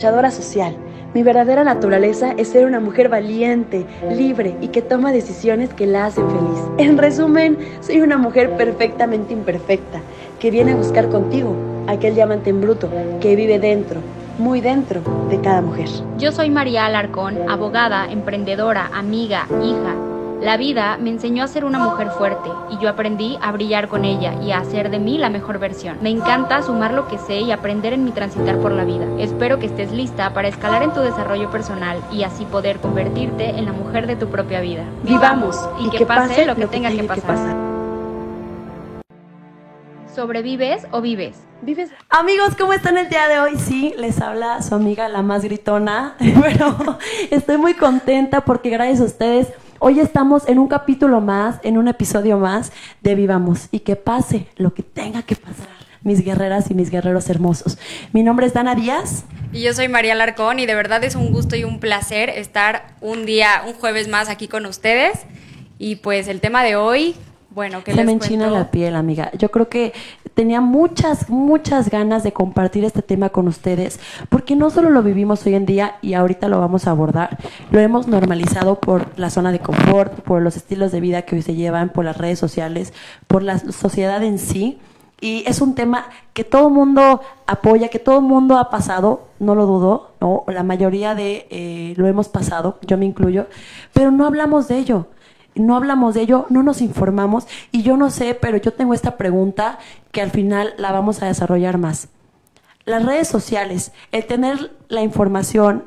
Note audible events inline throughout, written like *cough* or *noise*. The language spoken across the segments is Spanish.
luchadora social. Mi verdadera naturaleza es ser una mujer valiente, libre y que toma decisiones que la hacen feliz. En resumen, soy una mujer perfectamente imperfecta, que viene a buscar contigo aquel diamante en bruto que vive dentro, muy dentro de cada mujer. Yo soy María Alarcón, abogada, emprendedora, amiga, hija la vida me enseñó a ser una mujer fuerte y yo aprendí a brillar con ella y a hacer de mí la mejor versión. Me encanta sumar lo que sé y aprender en mi transitar por la vida. Espero que estés lista para escalar en tu desarrollo personal y así poder convertirte en la mujer de tu propia vida. Vivamos y, que, pase, lo que, tenga, que, pasar. ¿Sobrevives o vives? ¿Vives? Amigos, ¿cómo están el día de hoy? Sí, les habla su amiga la más gritona, *laughs* pero estoy muy contenta porque gracias a ustedes Hoy estamos en un capítulo más, en un episodio más de Vivamos y que pase lo que tenga que pasar, mis guerreras y mis guerreros hermosos. Mi nombre es Dana Díaz. Y yo soy María Larcón y de verdad es un gusto y un placer estar un día, un jueves más aquí con ustedes. Y pues el tema de hoy, bueno, que Se me enchina la piel, amiga. Yo creo que tenía muchas, muchas ganas de compartir este tema con ustedes, porque no solo lo vivimos hoy en día y ahorita lo vamos a abordar, lo hemos normalizado por la zona de confort, por los estilos de vida que hoy se llevan, por las redes sociales, por la sociedad en sí. Y es un tema que todo mundo apoya, que todo mundo ha pasado, no lo dudo, ¿no? la mayoría de eh, lo hemos pasado, yo me incluyo, pero no hablamos de ello no hablamos de ello, no nos informamos y yo no sé, pero yo tengo esta pregunta que al final la vamos a desarrollar más. Las redes sociales, el tener la información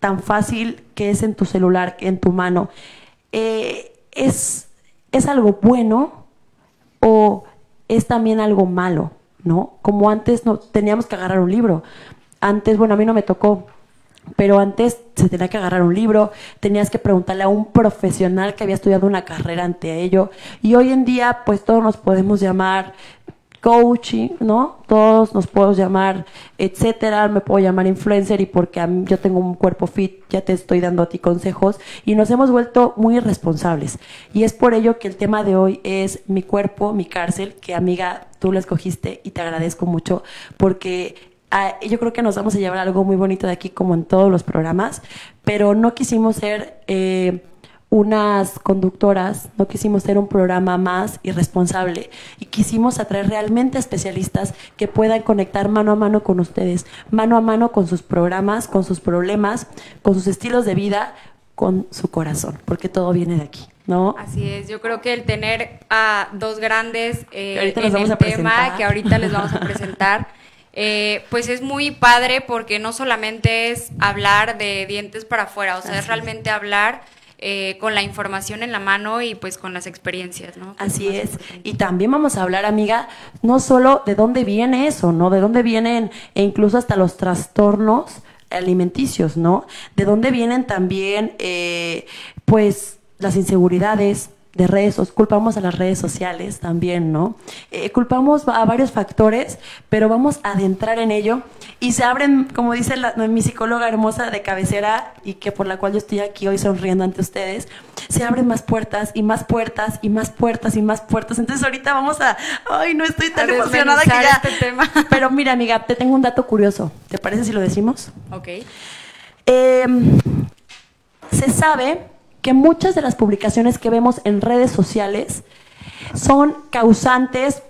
tan fácil que es en tu celular, en tu mano, eh, es, ¿es algo bueno o es también algo malo? ¿No? Como antes no teníamos que agarrar un libro. Antes, bueno, a mí no me tocó pero antes se tenía que agarrar un libro, tenías que preguntarle a un profesional que había estudiado una carrera ante ello. Y hoy en día, pues todos nos podemos llamar coaching, ¿no? Todos nos podemos llamar, etcétera. Me puedo llamar influencer y porque yo tengo un cuerpo fit, ya te estoy dando a ti consejos. Y nos hemos vuelto muy irresponsables. Y es por ello que el tema de hoy es mi cuerpo, mi cárcel, que amiga, tú lo escogiste y te agradezco mucho porque yo creo que nos vamos a llevar algo muy bonito de aquí, como en todos los programas, pero no quisimos ser eh, unas conductoras, no quisimos ser un programa más irresponsable y quisimos atraer realmente especialistas que puedan conectar mano a mano con ustedes, mano a mano con sus programas, con sus problemas, con sus estilos de vida, con su corazón, porque todo viene de aquí. ¿No? Así es, yo creo que el tener a dos grandes eh, en el tema que ahorita les vamos a *laughs* presentar eh, pues es muy padre porque no solamente es hablar de dientes para afuera, o sea, es realmente hablar eh, con la información en la mano y pues con las experiencias, ¿no? Así es. Y también vamos a hablar, amiga, no solo de dónde viene eso, ¿no? De dónde vienen e incluso hasta los trastornos alimenticios, ¿no? De dónde vienen también, eh, pues, las inseguridades, de redes, culpamos a las redes sociales también, ¿no? Eh, culpamos a varios factores, pero vamos a adentrar en ello y se abren, como dice mi psicóloga hermosa de cabecera y que por la cual yo estoy aquí hoy sonriendo ante ustedes, se abren más puertas y más puertas y más puertas y más puertas. Entonces ahorita vamos a, ay, no estoy tan emocionada que ya. Este tema. *laughs* Pero mira, amiga, te tengo un dato curioso. ¿Te parece si lo decimos? Ok. Em, se sabe que muchas de las publicaciones que vemos en redes sociales son causantes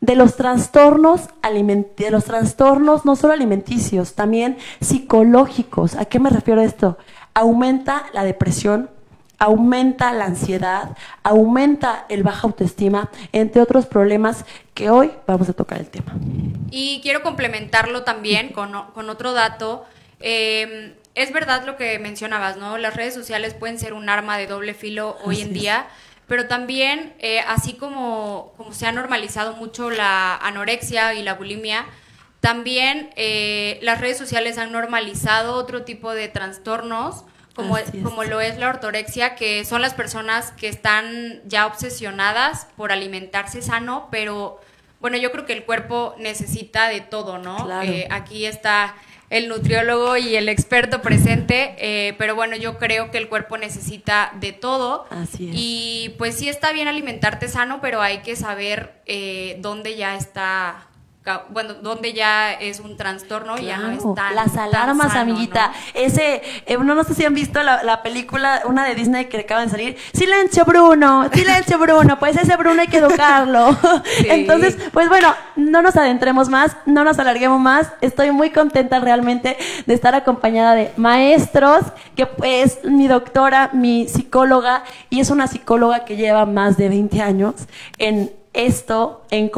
de los trastornos de los trastornos no solo alimenticios, también psicológicos. ¿A qué me refiero esto? Aumenta la depresión, aumenta la ansiedad, aumenta el baja autoestima, entre otros problemas que hoy vamos a tocar el tema. Y quiero complementarlo también con, con otro dato. Eh, es verdad lo que mencionabas, ¿no? Las redes sociales pueden ser un arma de doble filo hoy en día, pero también, eh, así como, como se ha normalizado mucho la anorexia y la bulimia, también eh, las redes sociales han normalizado otro tipo de trastornos, como, como lo es la ortorexia, que son las personas que están ya obsesionadas por alimentarse sano, pero bueno, yo creo que el cuerpo necesita de todo, ¿no? Eh, aquí está el nutriólogo y el experto presente, eh, pero bueno, yo creo que el cuerpo necesita de todo. Así es. Y pues sí está bien alimentarte sano, pero hay que saber eh, dónde ya está bueno, donde ya es un trastorno y ya no es tan Las alarmas, amiguita. Ese, eh, no, no sé si han visto la, película, una de Disney que acaba de salir. Silencio, Bruno, silencio, Bruno. Pues ese Bruno hay que educarlo. *laughs* *laughs* Entonces, pues bueno, no nos adentremos más, no nos alarguemos más. Estoy muy contenta realmente de estar acompañada de maestros, que es mi doctora, mi psicóloga, y es una psicóloga que lleva más de 20 años en esto, en,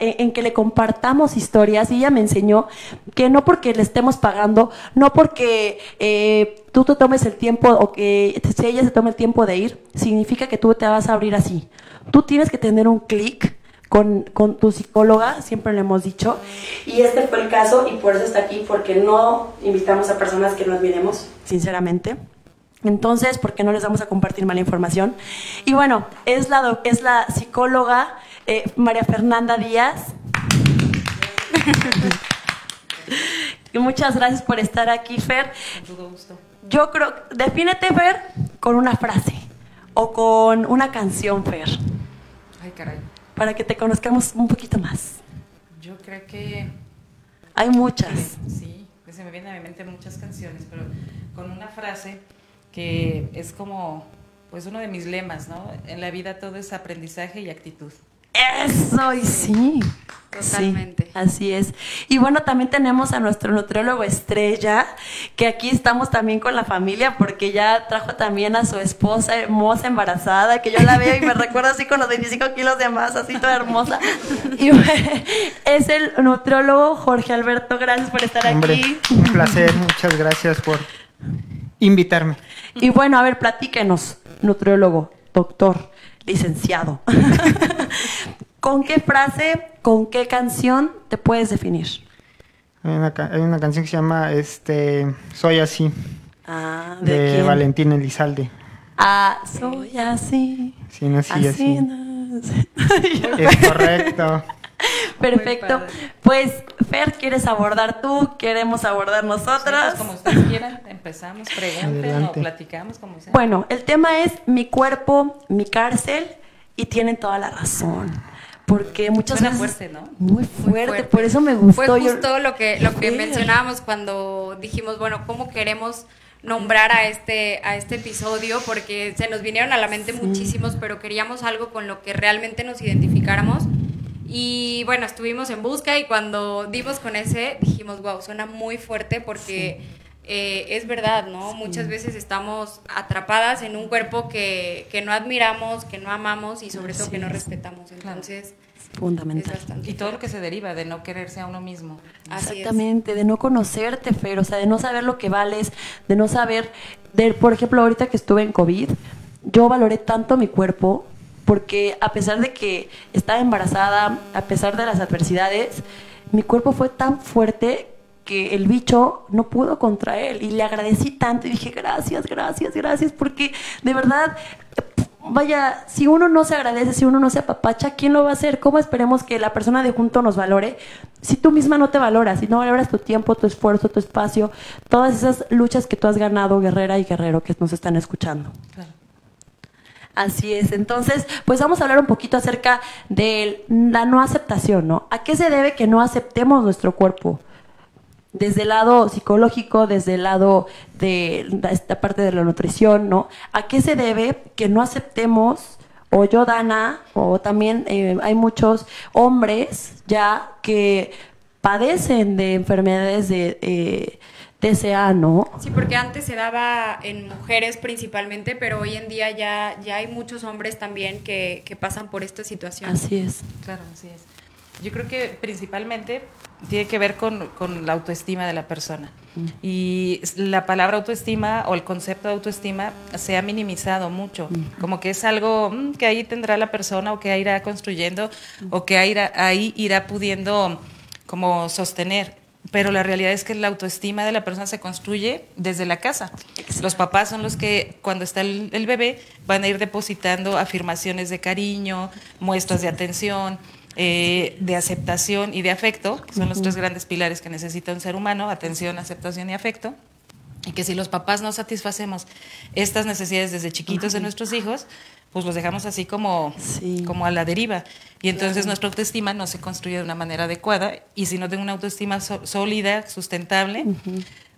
en, que le compartamos historias. Y ella me enseñó que no porque le estemos pagando, no porque eh, tú te tomes el tiempo o que si ella se tome el tiempo de ir, significa que tú te vas a abrir así. Tú tienes que tener un clic. Con, con, tu psicóloga, siempre le hemos dicho. Y este fue el caso y por eso está aquí, porque no invitamos a personas que no admiremos, sinceramente. Entonces, ¿por qué no les vamos a compartir mala información? Y bueno, es la, es la psicóloga eh, María Fernanda Díaz. *laughs* Muchas gracias por estar aquí, Fer. Gusto. Yo creo, defínete, Fer, con una frase o con una canción, Fer. Ay, caray. Para que te conozcamos un poquito más. Yo creo que... Hay muchas. Sí, se me vienen a mi mente muchas canciones, pero con una frase que es como, pues uno de mis lemas, ¿no? En la vida todo es aprendizaje y actitud. Eso, y sí. Totalmente. así es. Y bueno, también tenemos a nuestro nutriólogo estrella, que aquí estamos también con la familia, porque ya trajo también a su esposa hermosa, embarazada, que yo la veo y me *laughs* recuerdo así con los 25 kilos de más, así toda hermosa. *laughs* Y es el nutriólogo Jorge Alberto, gracias por estar aquí. Un placer, muchas gracias por invitarme. Y bueno, a ver, platíquenos, nutriólogo, doctor licenciado. *laughs* ¿Con qué frase, con qué canción te puedes definir? Hay una, canción que se llama este, Soy así. Ah, ¿de, Valentín Elizalde. Ah, soy así. Sí, no, así, así. *laughs* es correcto. *laughs* Perfecto. Pues, Fer, ¿quieres abordar tú? ¿Queremos abordar nosotras? Pues, como ustedes quieran, empezamos, pregunten o platicamos, como sea. Bueno, el tema es mi cuerpo, mi cárcel, y tienen toda la razón. Porque muchas veces... fuerte, ¿no? Muy fuerte, por eso me gustó. Fue justo lo que, lo que mencionábamos cuando dijimos, bueno, ¿cómo queremos nombrar a este, a este episodio? Porque se nos vinieron a la mente muchísimos, pero queríamos algo con lo que realmente nos identificáramos y bueno, estuvimos en busca y cuando dimos con ese, dijimos, wow, suena muy fuerte porque eh, es verdad, ¿no? Muchas veces estamos atrapadas en un cuerpo que, que, no admiramos, que no amamos y sobre todo que no respetamos. Entonces... Fundamental. y todo lo que se deriva de no quererse a uno mismo. Exactamente, de no conocerte, Fer, o sea, de no saber lo que vales, de no saber, de, por ejemplo, ahorita que estuve en COVID, yo valoré tanto mi cuerpo porque a pesar de que estaba embarazada, a pesar de las adversidades, mi cuerpo fue tan fuerte que el bicho no pudo contra él y le agradecí tanto y dije gracias, gracias, gracias, porque de verdad, vaya, si uno no se agradece, si uno no se apapacha, ¿quién lo va a hacer? ¿Cómo esperemos que la persona de junto nos valore si tú misma no te valoras, si no valoras tu tiempo, tu esfuerzo, tu espacio, todas esas luchas que tú has ganado, guerrera y guerrero que nos están escuchando? Claro. Así es. Entonces, pues vamos a hablar un poquito acerca de la no aceptación, ¿no? ¿A qué se debe que no aceptemos nuestro cuerpo? Desde el lado psicológico, desde el lado de esta parte de la nutrición, ¿no? ¿A qué se debe que no aceptemos, o yo, Dana, o también eh, hay muchos hombres ya que padecen de enfermedades de... Eh, TCA, ¿no? Sí, porque antes se daba en mujeres principalmente, pero hoy en día ya, ya hay muchos hombres también que, pasan por esta situación. Así es. Claro, así es. Yo creo que principalmente tiene que ver con, la autoestima de la persona. Mm. Y la palabra autoestima o el concepto de autoestima se ha minimizado mucho, mm. como que es algo mm, que ahí tendrá la persona o que ahí irá construyendo o que ahí ahí irá pudiendo como sostener pero la realidad es que la autoestima de la persona se construye desde la casa. Los papás son los que cuando está el, bebé van a ir depositando afirmaciones de cariño, muestras de atención, eh, de aceptación y de afecto, que son los tres grandes pilares que necesita un ser humano, atención, aceptación y afecto. Y que si los papás no satisfacemos estas necesidades desde chiquitos de nuestros hijos, pues los dejamos así como, Sí. como a la deriva. Y entonces nuestra autoestima no se construye de una manera adecuada. Y si no tengo una autoestima so- sólida, sustentable,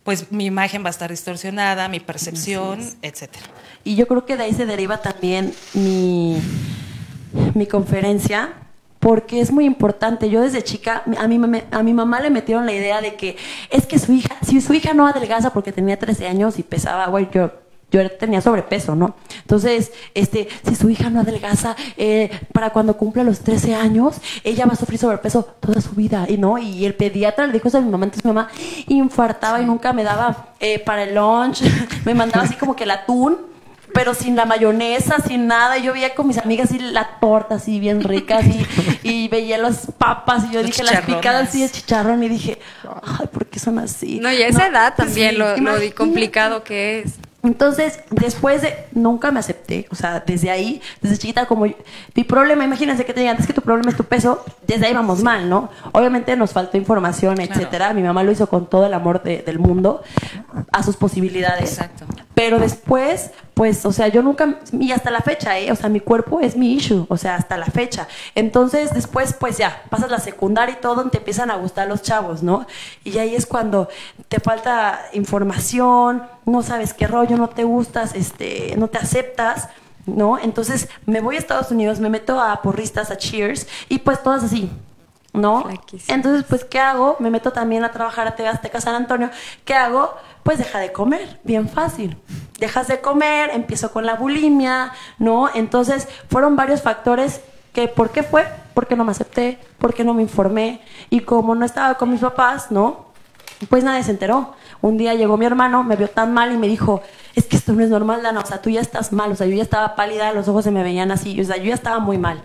pues mi imagen va a estar distorsionada, mi percepción, etcétera. Y yo creo que de ahí se deriva también mi, mi conferencia, porque es muy importante. Yo desde chica, a mi, mame- a mi mamá le metieron la idea de que es que su hija, si su hija no adelgaza porque tenía 13 años y pesaba, güey, yo, yo tenía sobrepeso, ¿no? Entonces, este, si su hija no adelgaza, eh, para cuando cumpla los 13 años, ella va a sufrir sobrepeso toda su vida, y no, y el pediatra le dijo eso a mi mamá, entonces mi mamá infartaba y nunca me daba eh, para el lunch, *laughs* me mandaba así como que el atún, pero sin la mayonesa, sin nada. Y yo veía con mis amigas y la torta así bien rica y, y veía las papas y yo Los dije las picadas así de chicharrón y dije, ay, ¿por qué son así? No, y a esa edad también sí, lo, complicado que es. Entonces, después de, nunca me acepté, o sea, desde ahí, desde chiquita, como mi problema, imagínense que te digan, es que tu problema es tu peso, desde ahí vamos mal, ¿no? Obviamente nos faltó información, etcétera. Mi mamá lo hizo con todo el amor de- del mundo, a sus posibilidades. Exacto. Pero después, pues, o sea, yo nunca, y hasta la fecha, ¿eh? O sea, mi cuerpo es mi issue, o sea, hasta la fecha. Entonces, después, pues ya, pasas la secundaria y todo, te empiezan a gustar los chavos, ¿no? Y ahí es cuando te falta información, no sabes qué rollo, no te gustas, este, no te aceptas. ¿No? Entonces me voy a Estados Unidos, me meto a porristas, a cheers, y pues todas así, ¿no? Entonces, pues, ¿qué hago? Me meto también a trabajar a TV Azteca San Antonio. ¿Qué hago? Pues deja de comer, bien fácil. Dejas de comer, empiezo con la bulimia, ¿no? Entonces, fueron varios factores que, ¿por qué fue? Porque no me acepté, porque no me informé. Y como no estaba con mis papás, ¿no? Pues nadie se enteró. Un día llegó mi hermano, me vio tan mal y me dijo, es que esto no es normal, Dana, o sea, tú ya estás mal, o sea, yo ya estaba pálida, los ojos se me veían así, o sea, yo ya estaba muy mal,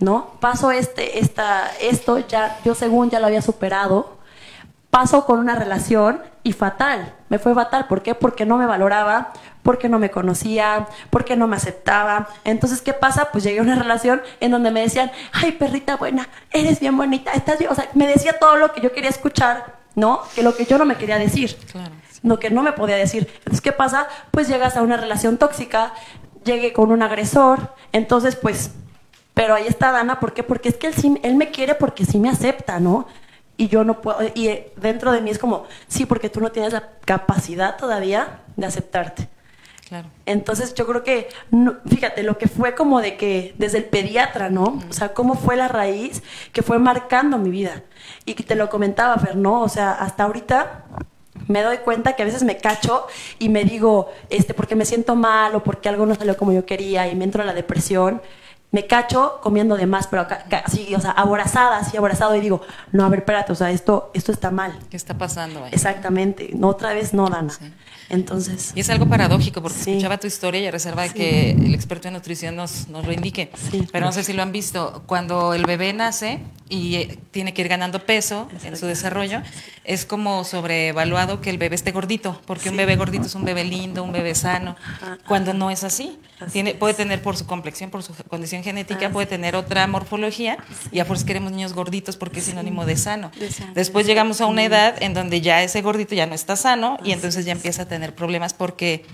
¿no? Paso este, esta, esto, ya, yo según ya lo había superado, paso con una relación y fatal, me fue fatal, ¿por qué? Porque no me valoraba, porque no me conocía, porque no me aceptaba. Entonces, ¿qué pasa? Pues llegué a una relación en donde me decían, ay, perrita buena, eres bien bonita, estás bien, o sea, me decía todo lo que yo quería escuchar, ¿no? Que lo que yo no me quería decir. Claro. Lo que no me podía decir. Entonces, ¿qué pasa? Pues llegas a una relación tóxica, llegué con un agresor, entonces, pues, pero ahí está Dana, ¿por qué? Porque es que él, sí, él me quiere porque sí me acepta, ¿no? Y yo no puedo, y eh, dentro de mí es como, sí, porque tú no tienes la capacidad todavía de aceptarte. Claro. Entonces yo creo que, no- fíjate, lo que fue como de que desde el pediatra, ¿no? O sea, cómo fue la raíz que fue marcando mi vida. Y que te lo comentaba, Fer, ¿no? O sea, hasta ahorita me doy cuenta que a veces me cacho y me digo, este, porque me siento mal o porque algo no salió como yo quería y me entro en la depresión. Me cacho comiendo de más, pero así, o sea, aborazada, así aborazado y digo, no, a ver, espérate, o sea, esto, esto está mal. ¿Qué está pasando? ahí? Exactamente, no otra vez no, Dana. Sí. Entonces, Y es algo paradójico porque Sí. escuchaba tu historia y a reserva de Sí. que el experto en nutrición nos, nos lo indique. Sí. Pero no sé si lo han visto. Cuando el bebé nace y eh, tiene que ir ganando peso en su desarrollo, es como sobrevaluado que el bebé esté gordito, porque un bebé gordito es un bebé lindo, un bebé sano, cuando no es así. Así Tiene, es. puede tener por su complexión, por su condición genética, Así puede tener otra morfología y a fuerza queremos niños gorditos porque es sinónimo de sano. De sano. Después llegamos a una edad en donde ya ese gordito ya no está sano y entonces ya empieza a tener problemas porque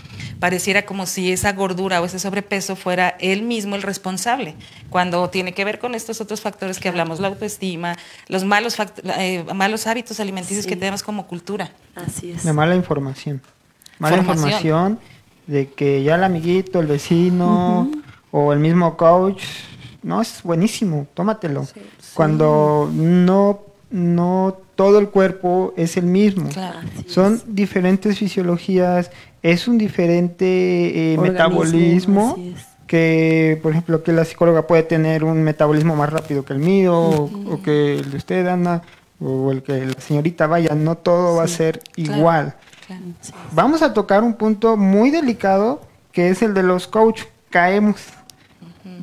pareciera como si esa gordura o ese sobrepeso fuera él mismo el responsable, cuando tiene que ver con estos otros factores que hablamos, la autoestima, los malos, eh, malos hábitos alimenticios Sí. que tenemos como cultura. así es. De mala información. Mala Formación. información de que ya el amiguito, el vecino o el mismo coach, no, es buenísimo, tómatelo. Cuando no, no todo el cuerpo es el mismo. Claro. Son es. diferentes fisiologías, es un diferente eh, metabolismo que, por ejemplo, que la psicóloga puede tener un metabolismo más rápido que el mío o- o, que el de usted, Ana, o el que la señorita vaya, no todo va a ser claro. igual. Claro. Sí. Vamos a tocar un punto muy delicado que es el de los coach. Caemos.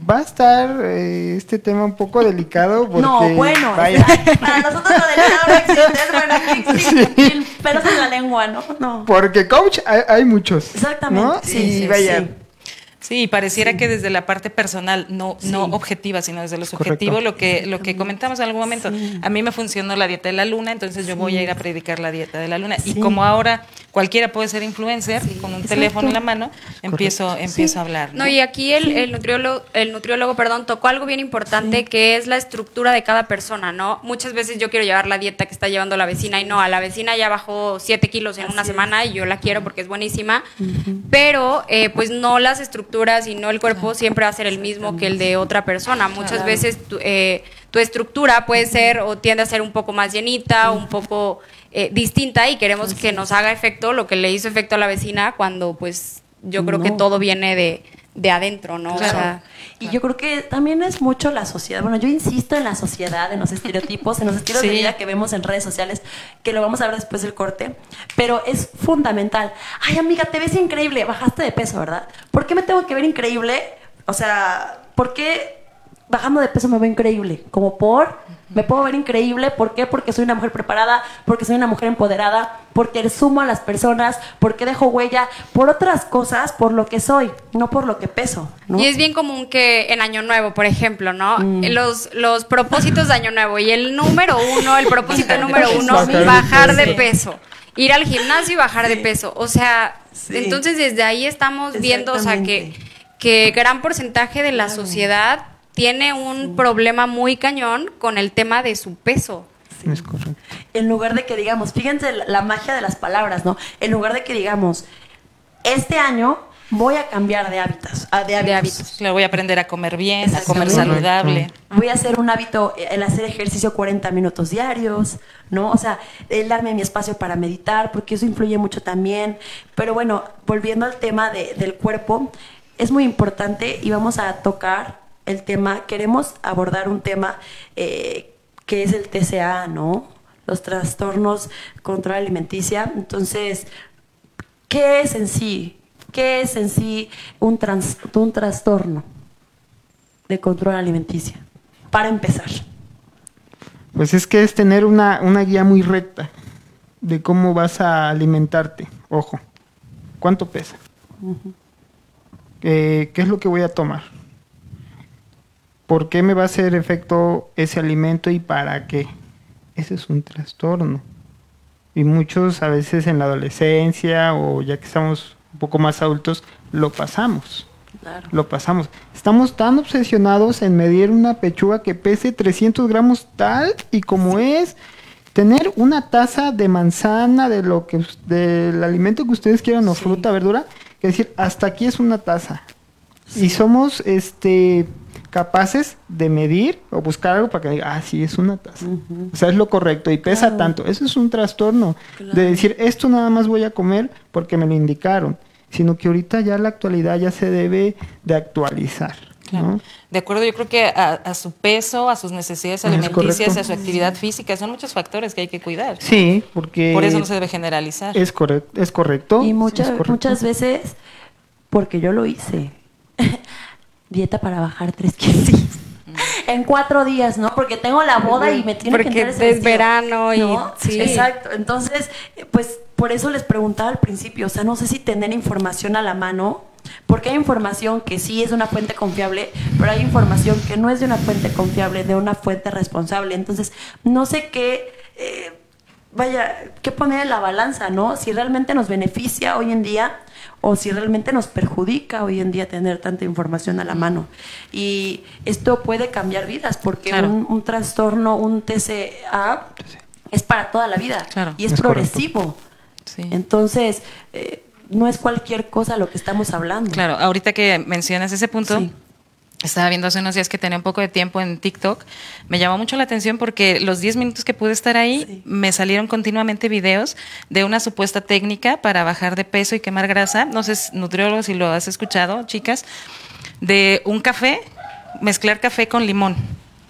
Va a estar eh, este tema un poco delicado porque no, bueno, vaya, *laughs* para nosotros lo delicado no existe, es bueno, aquí existe el pelos en la lengua, ¿no? No. porque coach hay, hay muchos. Exactamente, ¿no? sí, y sí, vaya, sí. Sí, pareciera que desde la parte personal, no, no objetiva, sino desde lo Correcto. subjetivo, lo que, lo que comentamos en algún momento. Sí. A mí me funcionó la dieta de la luna, entonces yo voy a ir a predicar la dieta de la luna. Y como ahora cualquiera puede ser influencer, con un teléfono en la mano, empiezo, empiezo a hablar. No, y aquí el, el, nutriólogo, el nutriólogo, perdón, tocó algo bien importante que es la estructura de cada persona, ¿no? Muchas veces yo quiero llevar la dieta que está llevando la vecina y no, a la vecina ya bajó 7 kilos en una semana y yo la quiero porque es buenísima, pero eh, pues no las estructuras y no el cuerpo siempre va a ser el mismo que el de otra persona. Muchas veces tu, eh, tu estructura puede ser o tiende a ser un poco más llenita, un poco eh, distinta y queremos que nos haga efecto lo que le hizo efecto a la vecina cuando pues yo creo que todo viene de, de adentro, ¿no? O sea, y yo creo que también es mucho la sociedad. Bueno, yo insisto en la sociedad, en los estereotipos, en los estilos de vida que vemos en redes sociales, que lo vamos a ver después del corte, pero es fundamental. Ay, amiga, te ves increíble, bajaste de peso, ¿verdad? ¿Por qué me tengo que ver increíble? O sea, ¿por qué bajando de peso me veo increíble? Como por, me puedo ver increíble, ¿por qué? Porque soy una mujer preparada, porque soy una mujer empoderada, porque sumo a las personas, porque dejo huella, por otras cosas, por lo que soy, no por lo que peso, ¿no? Y es bien común que en Año Nuevo, por ejemplo, ¿no? Mm. Los, los propósitos de Año Nuevo y el número uno, el propósito *laughs* número uno, Bajar de bajar de peso. peso. Ir al gimnasio y bajar de peso. O sea, Sí. entonces desde ahí estamos viendo, o sea, que, que gran porcentaje de la sociedad tiene un problema muy cañón con el tema de su peso. Es correcto. en lugar de que digamos, fíjense la, magia de las palabras, ¿no? En lugar de que digamos, este año voy a cambiar de hábitos, ah, de hábitos. hábitos. Claro, voy a aprender a comer bien, a comer saludable. Voy a hacer un hábito, eh, el hacer ejercicio 40 minutos diarios, ¿no? O sea, el darme mi espacio para meditar, porque eso influye mucho también. Pero bueno, volviendo al tema de- del cuerpo, es muy importante y vamos a tocar el tema, queremos abordar un tema eh, que es el TCA, ¿no? Los trastornos contra la alimenticia. Entonces, ¿qué es en sí? ¿Qué es en sí un, trans- un trastorno de control alimenticio? Para empezar. Pues es que es tener una, una guía muy recta de cómo vas a alimentarte. Ojo, ¿cuánto pesa? Eh, ¿Qué es lo que voy a tomar? ¿Por qué me va a hacer efecto ese alimento y para qué? Ese es un trastorno. Y muchos a veces en la adolescencia o ya que estamos un poco más adultos, lo pasamos. Claro. Lo pasamos. Estamos tan obsesionados en medir una pechuga que pese 300 gramos tal y como es. Tener una taza de manzana, de lo que del alimento que ustedes quieran, o fruta, verdura, que decir, hasta aquí es una taza. Y somos este capaces de medir o buscar algo para que diga, ah, sí, es una taza. O sea, es lo correcto y pesa Claro. tanto. Eso es un trastorno Claro. de decir, esto nada más voy a comer porque me lo indicaron. Sino que ahorita ya la actualidad ya se debe de actualizar. Claro. ¿no? De acuerdo, yo creo que a, a su peso, a sus necesidades Es alimenticias, a su actividad física, son muchos factores que hay que cuidar. Sí, porque Por eso no se debe generalizar. es correcto, es correcto. Y es muchas, correcto. muchas veces, porque yo lo hice, *laughs* dieta para bajar tres kilos. *laughs* En cuatro días, ¿no? Porque tengo la boda y me tiene que entrar ese es vestido, verano y- ¿no? sí. Exacto. Entonces, pues por eso les preguntaba al principio, o sea, no sé si tener información a la mano, porque hay información que sí es una fuente confiable, pero hay información que no es de una fuente confiable, de una fuente responsable. Entonces, no sé qué, eh, vaya, qué poner en la balanza, ¿no? Si realmente nos beneficia hoy en día o si realmente nos perjudica hoy en día tener tanta información a la mano. Y esto puede cambiar vidas, porque Claro. un, un trastorno, un TCA, es para toda la vida Claro. y es, progresivo. Sí. Entonces, eh, no es cualquier cosa lo que estamos hablando. Claro, ahorita que mencionas ese punto, Sí. Estaba viendo hace unos días que tenía un poco de tiempo en TikTok, me llamó mucho la atención porque los 10 minutos que pude estar ahí, Sí. me salieron continuamente videos de una supuesta técnica para bajar de peso y quemar grasa. No sé, nutriólogo, si lo has escuchado, chicas, de un café, mezclar café con limón.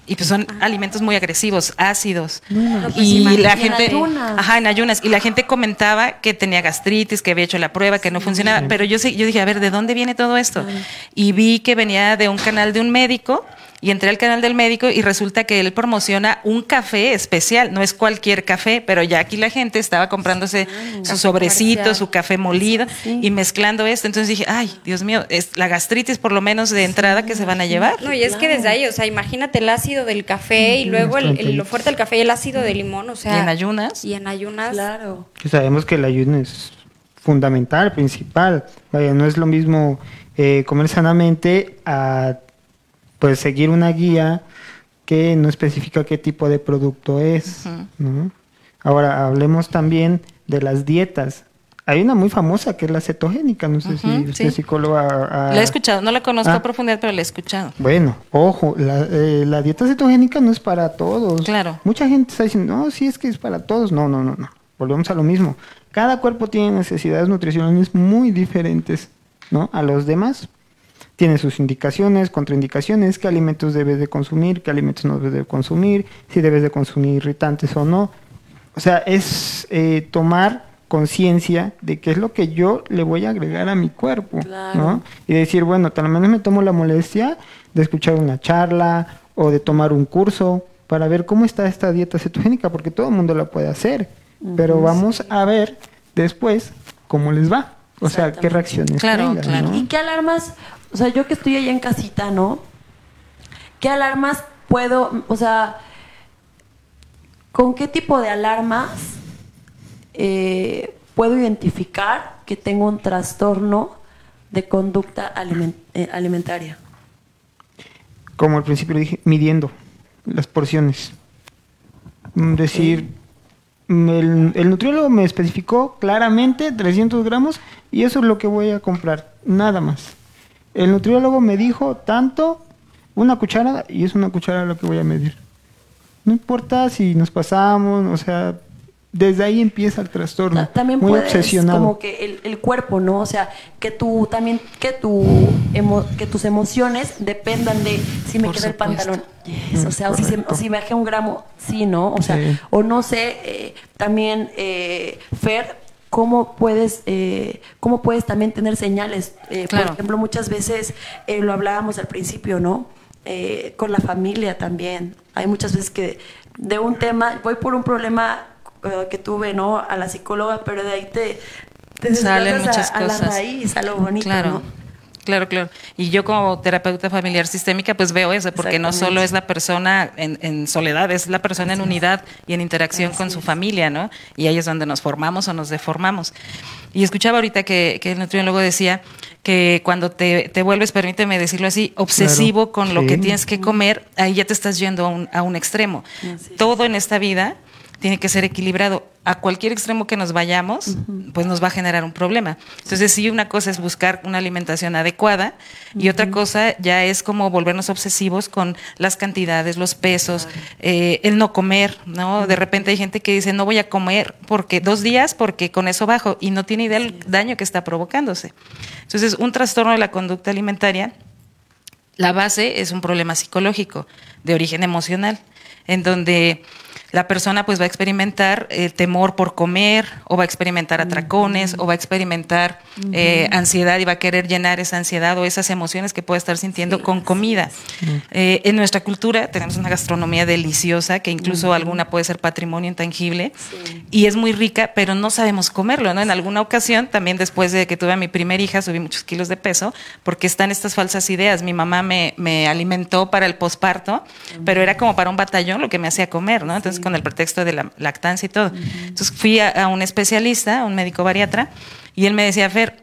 Y pues son alimentos muy agresivos, ácidos. No, pues y imagínate. la Y en gente, ayunas. ajá, en ayunas. Y la gente comentaba que tenía gastritis, que había hecho la prueba, que no funcionaba. Pero yo, sé- yo dije, a ver, ¿de dónde viene todo esto? Y vi que venía de un canal de un médico. Y entré al canal del médico y resulta que él promociona un café especial, no es cualquier café, pero ya aquí la gente estaba comprándose su Café sobrecito, comercial. su café molido Sí. y mezclando esto. Entonces dije, ay, Dios mío, es la gastritis por lo menos de entrada que se van a llevar. No, y es que desde ahí, o sea, imagínate el ácido del café y luego el- el- lo fuerte del café y el ácido de limón, o sea. Y en ayunas. Y en ayunas. Claro. Que sabemos que el ayuno es fundamental, principal. Vaya, no es lo mismo eh, comer sanamente a pues seguir una guía que no especifica qué tipo de producto es. ¿no? Ahora, hablemos también de las dietas. Hay una muy famosa que es la cetogénica, no sé si usted es psicóloga. La he escuchado, no la conozco a ah. profundidad, pero la he escuchado. Bueno, ojo, la, eh, la, dieta cetogénica no es para todos. Claro. Mucha gente está diciendo, no, sí es que es para todos. No, no, no, no. Volvemos a lo mismo. Cada cuerpo tiene necesidades nutricionales muy diferentes, ¿no? A los demás. Tiene sus indicaciones, contraindicaciones, qué alimentos debes de consumir, qué alimentos no debes de consumir, si debes de consumir irritantes o no. O sea, es eh, tomar conciencia de qué es lo que yo le voy a agregar a mi cuerpo, ¿no? Y decir, bueno, tal vez me tomo la molestia de escuchar una charla o de tomar un curso para ver cómo está esta dieta cetogénica, porque todo el mundo la puede hacer, pero vamos a ver después cómo les va, o sea, qué reacciones claro, claro. ¿Y qué alarmas, o sea, yo que estoy allá en casita, ¿no? ¿Qué alarmas puedo, o sea, con qué tipo de alarmas eh, puedo identificar que tengo un trastorno de conducta eh, alimentaria? Como al principio dije, midiendo las porciones. Mm, decir, el, el, nutriólogo me especificó claramente 300 gramos y eso es lo que voy a comprar, nada más. El nutriólogo me dijo tanto, una cucharada y es una cucharada lo que voy a medir. No importa si nos pasamos, o sea, desde ahí empieza el trastorno. También muy puedes, obsesionado. como que el, el, cuerpo, ¿no? O sea, que tú también que tu que tus emociones dependan de si me queda el pantalón. o sea, o si, se, si, me bajé un gramo, sí, ¿no? O sea, o no sé, eh, también eh, Fer, cómo puedes eh, cómo puedes también tener señales. Eh, por ejemplo, muchas veces eh, lo hablábamos al principio, ¿no? Eh, con la familia también. Hay muchas veces que de un tema, voy por un problema eh, que tuve, ¿no? A la psicóloga, pero de ahí te, te salen muchas a, cosas. A la raíz, a lo bonito, claro. ¿no? Claro, claro. Y yo como terapeuta familiar sistémica, pues veo eso, porque no solo es la persona en, en soledad, es la persona en unidad y en interacción Así con su es. familia, ¿no? Y ahí es donde nos formamos o nos deformamos. Y escuchaba ahorita que, que el nutriólogo decía que cuando te, te, vuelves, permíteme decirlo así, obsesivo claro. con lo que tienes que comer, ahí ya te estás yendo a un, a un extremo. Todo en esta vida tiene que ser equilibrado. A cualquier extremo que nos vayamos, uh -huh. pues nos va a generar un problema. Entonces, sí, una cosa es buscar una alimentación adecuada y uh -huh. otra cosa ya es como volvernos obsesivos con las cantidades, los pesos, eh, el no comer, ¿no? De repente hay gente que dice, no voy a comer porque dos días porque con eso bajo y no tiene idea del daño que está provocándose. Entonces, un trastorno de la conducta alimentaria, la base es un problema psicológico de origen emocional, en donde la persona pues va a experimentar eh, temor por comer o va a experimentar atracones uh -huh. o va a experimentar uh -huh. eh, ansiedad y va a querer llenar esa ansiedad o esas emociones que puede estar sintiendo sí, con comida. Sí. Eh, en nuestra cultura tenemos una gastronomía deliciosa que incluso uh -huh. alguna puede ser patrimonio intangible sí. y es muy rica, pero no sabemos comerlo. ¿no? En alguna ocasión, también después de que tuve a mi primera hija, subí muchos kilos de peso porque están estas falsas ideas. Mi mamá me, me alimentó para el posparto, pero era como para un batallón lo que me hacía comer, ¿no? Entonces con el pretexto de la lactancia y todo. Uh -huh. Entonces fui a, a, un especialista, un médico bariatra, y él me decía, Fer,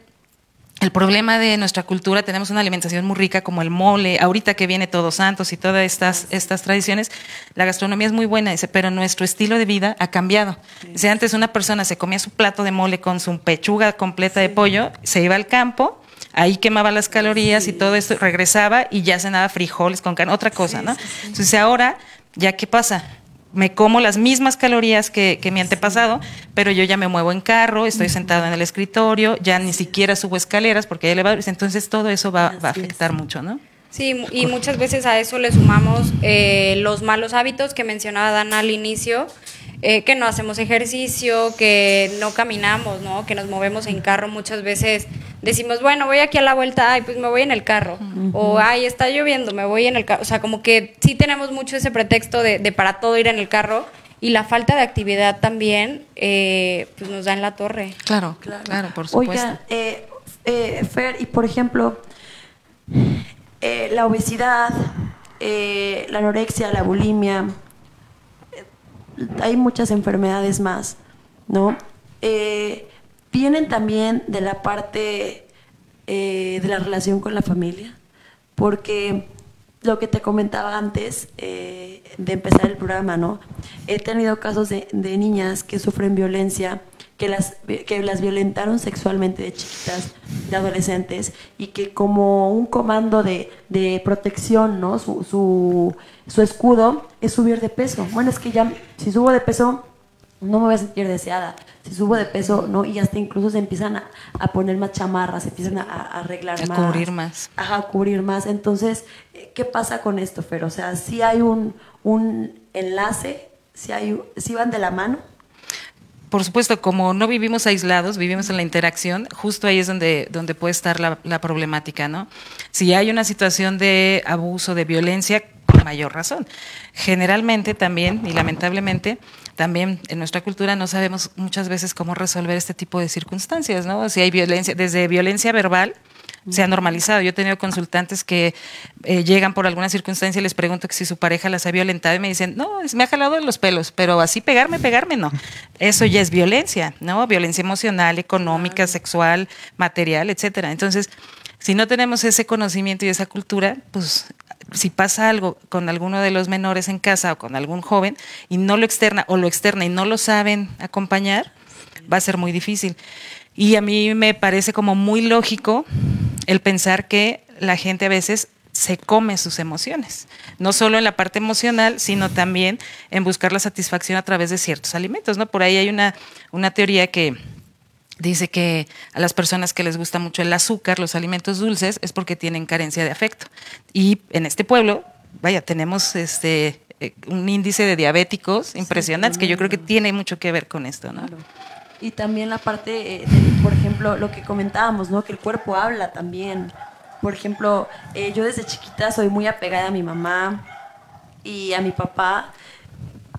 el problema de nuestra cultura, tenemos una alimentación muy rica como el mole, ahorita que viene Todos Santos y todas estas, estas tradiciones, la gastronomía es muy buena, dice, pero nuestro estilo de vida ha cambiado. Dice, antes una persona se comía su plato de mole con su pechuga completa sí. de pollo, se iba al campo, ahí quemaba las calorías sí. y todo esto, regresaba y ya cenaba frijoles con carne, otra cosa, sí, ¿no? Entonces ahora, ¿ya qué pasa? Me como las mismas calorías que, que mi antepasado, sí. pero yo ya me muevo en carro, estoy uh -huh. sentado en el escritorio, ya ni siquiera subo escaleras porque hay elevadores, entonces todo eso va, va a afectar es. mucho, ¿no? Sí, y muchas veces a eso le sumamos eh, los malos hábitos que mencionaba Dana al inicio, eh, que no hacemos ejercicio, que no caminamos, ¿no? que nos movemos en carro muchas veces decimos, bueno, voy aquí a la vuelta, ay, pues me voy en el carro. Uh -huh. O, ay, está lloviendo, me voy en el carro. O sea, como que sí tenemos mucho ese pretexto de, de para todo ir en el carro. Y la falta de actividad también eh, pues nos da en la torre. Claro, claro, claro por supuesto. Oiga, eh, eh, Fer, y por ejemplo, eh, la obesidad, eh, la anorexia, la bulimia, hay muchas enfermedades más, ¿no? vienen también de la parte eh, de la relación con la familia, porque lo que te comentaba antes eh, de empezar el programa, ¿no? He tenido casos de niñas que sufren violencia, que las, que las violentaron sexualmente de chiquitas, de adolescentes, y que como un comando de, de protección, ¿no? Su, su, su escudo es subir de peso. Bueno, es que ya, si subo de peso, no me voy a sentir deseada. Si subo de peso, ¿no? Y hasta incluso se empiezan a, a poner más chamarras, se empiezan a, a arreglar A más. cubrir más. A cubrir más. Entonces, ¿qué pasa con esto, Fer? O sea, si hay un, un enlace, si hay, si van de la mano. Por supuesto, como no vivimos aislados, vivimos en la interacción, justo ahí es donde, donde puede estar la, la problemática, ¿no? Si hay una situación de abuso, de violencia, con mayor razón. Generalmente también, y lamentablemente, también en nuestra cultura no sabemos muchas veces cómo resolver este tipo de circunstancias, ¿no? Si hay violencia, desde violencia verbal, se ha normalizado. Yo he tenido consultantes que eh, llegan por alguna circunstancia y les pregunto que si su pareja las ha violentado y me dicen, no, me ha jalado de los pelos, pero así pegarme, pegarme, no. *laughs* Eso ya es violencia, ¿no? Violencia emocional, económica, sexual, material, etcétera. Entonces, si no tenemos ese conocimiento y esa cultura, pues si pasa algo con alguno de los menores en casa o con algún joven y no lo externa o lo externa y no lo saben acompañar, va a ser muy difícil. Y a mí me parece como muy lógico el pensar que la gente a veces se come sus emociones, no solo en la parte emocional, sino también en buscar la satisfacción a través de ciertos alimentos, ¿no? Por ahí hay una, una teoría que dice que a las personas que les gusta mucho el azúcar, los alimentos dulces, es porque tienen carencia de afecto. Y en este pueblo, vaya, tenemos este eh, un índice de diabéticos impresionantes que yo creo que tiene mucho que ver con esto, ¿no? Y también la parte, eh, de, por ejemplo, lo que comentábamos, ¿no? Que el cuerpo habla también. Por ejemplo, eh, yo desde chiquita soy muy apegada a mi mamá y a mi papá.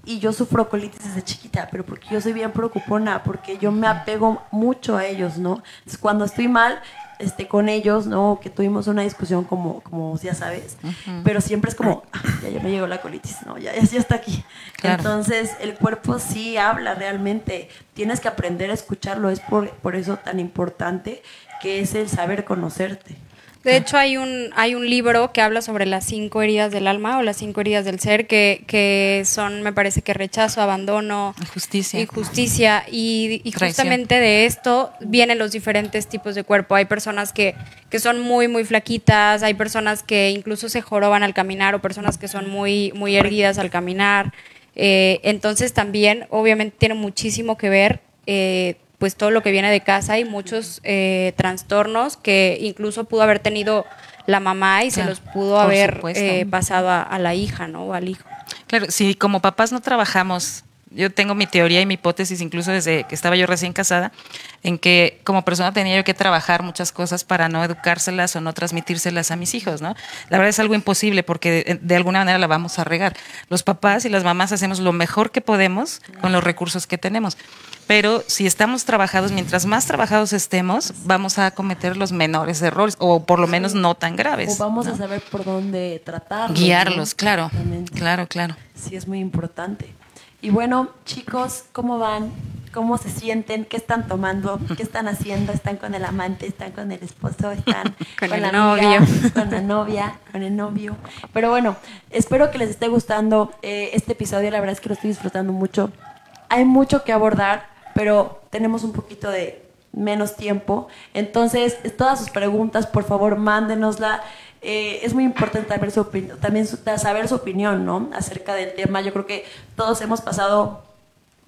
Y yo sufro colitis desde chiquita, pero porque yo soy bien preocupona, porque yo me apego mucho a ellos, ¿no? Entonces, cuando estoy mal, este, con ellos, ¿no? Que tuvimos una discusión como, como ya sabes, pero siempre es como, "Ah, ya, ya me llegó la colitis, ¿no? Ya, ya, ya está aquí. Claro. Entonces, el cuerpo sí habla realmente. Tienes que aprender a escucharlo. Es por, por eso tan importante que es el saber conocerte. De hecho, hay un, hay un libro que habla sobre las cinco heridas del alma o las cinco heridas del ser, que, que son, me parece que rechazo, abandono, Injusticia. injusticia. Y, y justamente de esto vienen los diferentes tipos de cuerpo. Hay personas que, que son muy, muy flaquitas, hay personas que incluso se joroban al caminar o personas que son muy, muy erguidas al caminar. Eh, entonces también, obviamente, tiene muchísimo que ver. eh, pues todo lo que viene de casa y muchos eh, trastornos que incluso pudo haber tenido la mamá y se los pudo haber eh, pasado a, a la hija, ¿no? O al hijo. Claro, si como papás no trabajamos, yo tengo mi teoría y mi hipótesis, incluso desde que estaba yo recién casada, en que como persona tenía yo que trabajar muchas cosas para no educárselas o no transmitírselas a mis hijos, ¿no? La verdad es algo imposible porque de, de alguna manera la vamos a regar. Los papás y las mamás hacemos lo mejor que podemos con los recursos que tenemos. Pero si estamos trabajados, mientras más trabajados estemos, vamos a cometer los menores errores, o por lo menos no tan graves. O vamos ¿no? a saber por dónde tratarlos. Guiarlos, ¿no? claro, claro, claro. Sí, es muy importante. Y bueno, chicos, ¿cómo van? ¿Cómo se sienten? ¿Qué están tomando? ¿Qué están haciendo? ¿Están con el amante? ¿Están con el esposo? ¿Están *laughs* Con el la novio. amiga? ¿Con la novia? ¿Con el novio? Pero bueno, espero que les esté gustando eh, este episodio. La verdad es que lo estoy disfrutando mucho. Hay mucho que abordar, pero tenemos un poquito de menos tiempo. Entonces, todas sus preguntas, por favor, mándenosla. Eh, es muy importante saber su también su- saber su opinión, ¿no? Acerca del tema. Yo creo que todos hemos pasado,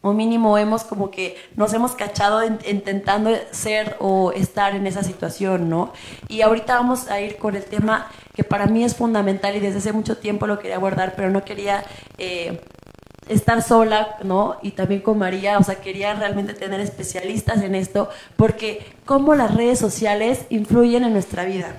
o mínimo hemos como que nos hemos cachado en- intentando ser o estar en esa situación, ¿no? Y ahorita vamos a ir con el tema que para mí es fundamental y desde hace mucho tiempo lo quería abordar, pero no quería... eh, estar sola, ¿no? Y también con María, o sea, quería realmente tener especialistas en esto, porque cómo las redes sociales influyen en nuestra vida.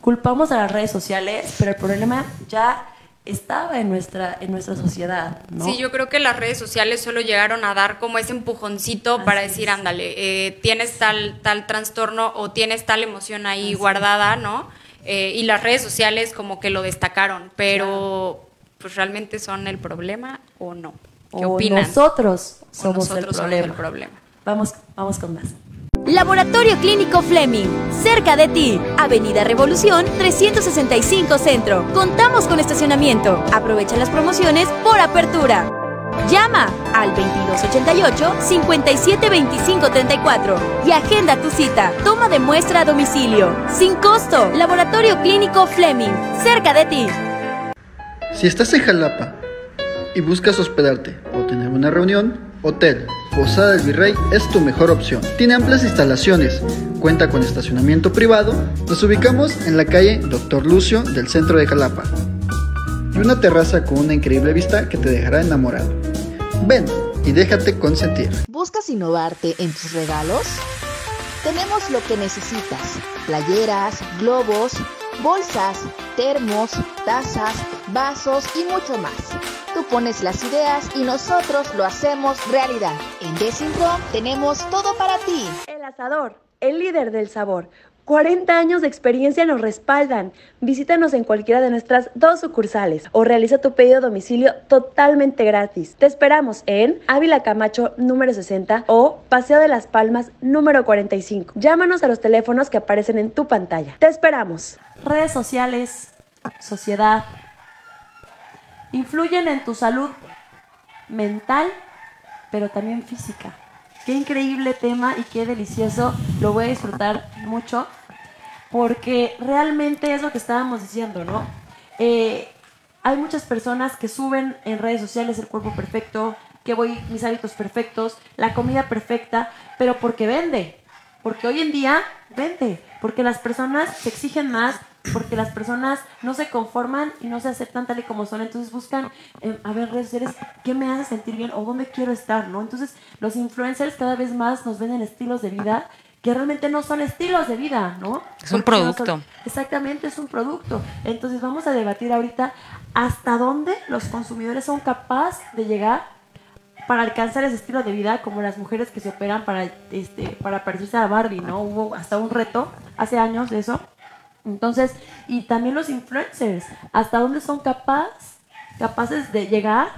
Culpamos a las redes sociales, pero el problema ya estaba en nuestra, en nuestra sociedad, ¿no? Sí, yo creo que las redes sociales solo llegaron a dar como ese empujoncito Así para es. decir, ándale, eh, tienes tal, tal trastorno o tienes tal emoción ahí Así guardada, ¿no? Eh, y las redes sociales como que lo destacaron, pero pues realmente son el problema o no. ¿Qué o opinan? nosotros O somos nosotros el somos problema. el problema. Vamos, vamos con más. Laboratorio Clínico Fleming, cerca de ti, Avenida Revolución 365 Centro. Contamos con estacionamiento. Aprovecha las promociones por apertura. Llama al 2288-572534 y agenda tu cita. Toma de muestra a domicilio. Sin costo. Laboratorio Clínico Fleming, cerca de ti. Si estás en Jalapa y buscas hospedarte o tener una reunión, Hotel Posada del Virrey es tu mejor opción. Tiene amplias instalaciones, cuenta con estacionamiento privado. Nos ubicamos en la calle Doctor Lucio del centro de Jalapa y una terraza con una increíble vista que te dejará enamorado. Ven y déjate consentir. ¿Buscas innovarte en tus regalos? Tenemos lo que necesitas: playeras, globos, bolsas, termos, tazas, vasos y mucho más. Tú pones las ideas y nosotros lo hacemos realidad. En Desin tenemos todo para ti. El asador, el líder del sabor. 40 años de experiencia nos respaldan. Visítanos en cualquiera de nuestras dos sucursales o realiza tu pedido a domicilio totalmente gratis. Te esperamos en Ávila Camacho número 60 o Paseo de las Palmas número 45. Llámanos a los teléfonos que aparecen en tu pantalla. Te esperamos. Redes sociales, sociedad, influyen en tu salud mental, pero también física. Qué increíble tema y qué delicioso. Lo voy a disfrutar mucho porque realmente es lo que estábamos diciendo, ¿no? Eh, hay muchas personas que suben en redes sociales el cuerpo perfecto, que voy mis hábitos perfectos, la comida perfecta, pero porque vende. Porque hoy en día vende. Porque las personas se exigen más, porque las personas no se conforman y no se aceptan tal y como son, entonces buscan, eh, a ver, redes sociales, ¿qué me hace sentir bien o dónde quiero estar? ¿no? Entonces, los influencers cada vez más nos venden estilos de vida que realmente no son estilos de vida, ¿no? Es un producto. exactamente, es un producto. Entonces, vamos a debatir ahorita hasta dónde los consumidores son capaces de llegar para alcanzar ese estilo de vida, como las mujeres que se operan para, este, para parecerse a Barbie, ¿no? Hubo hasta un reto hace años de eso entonces, y también los influencers, hasta dónde son capaces, capaces de llegar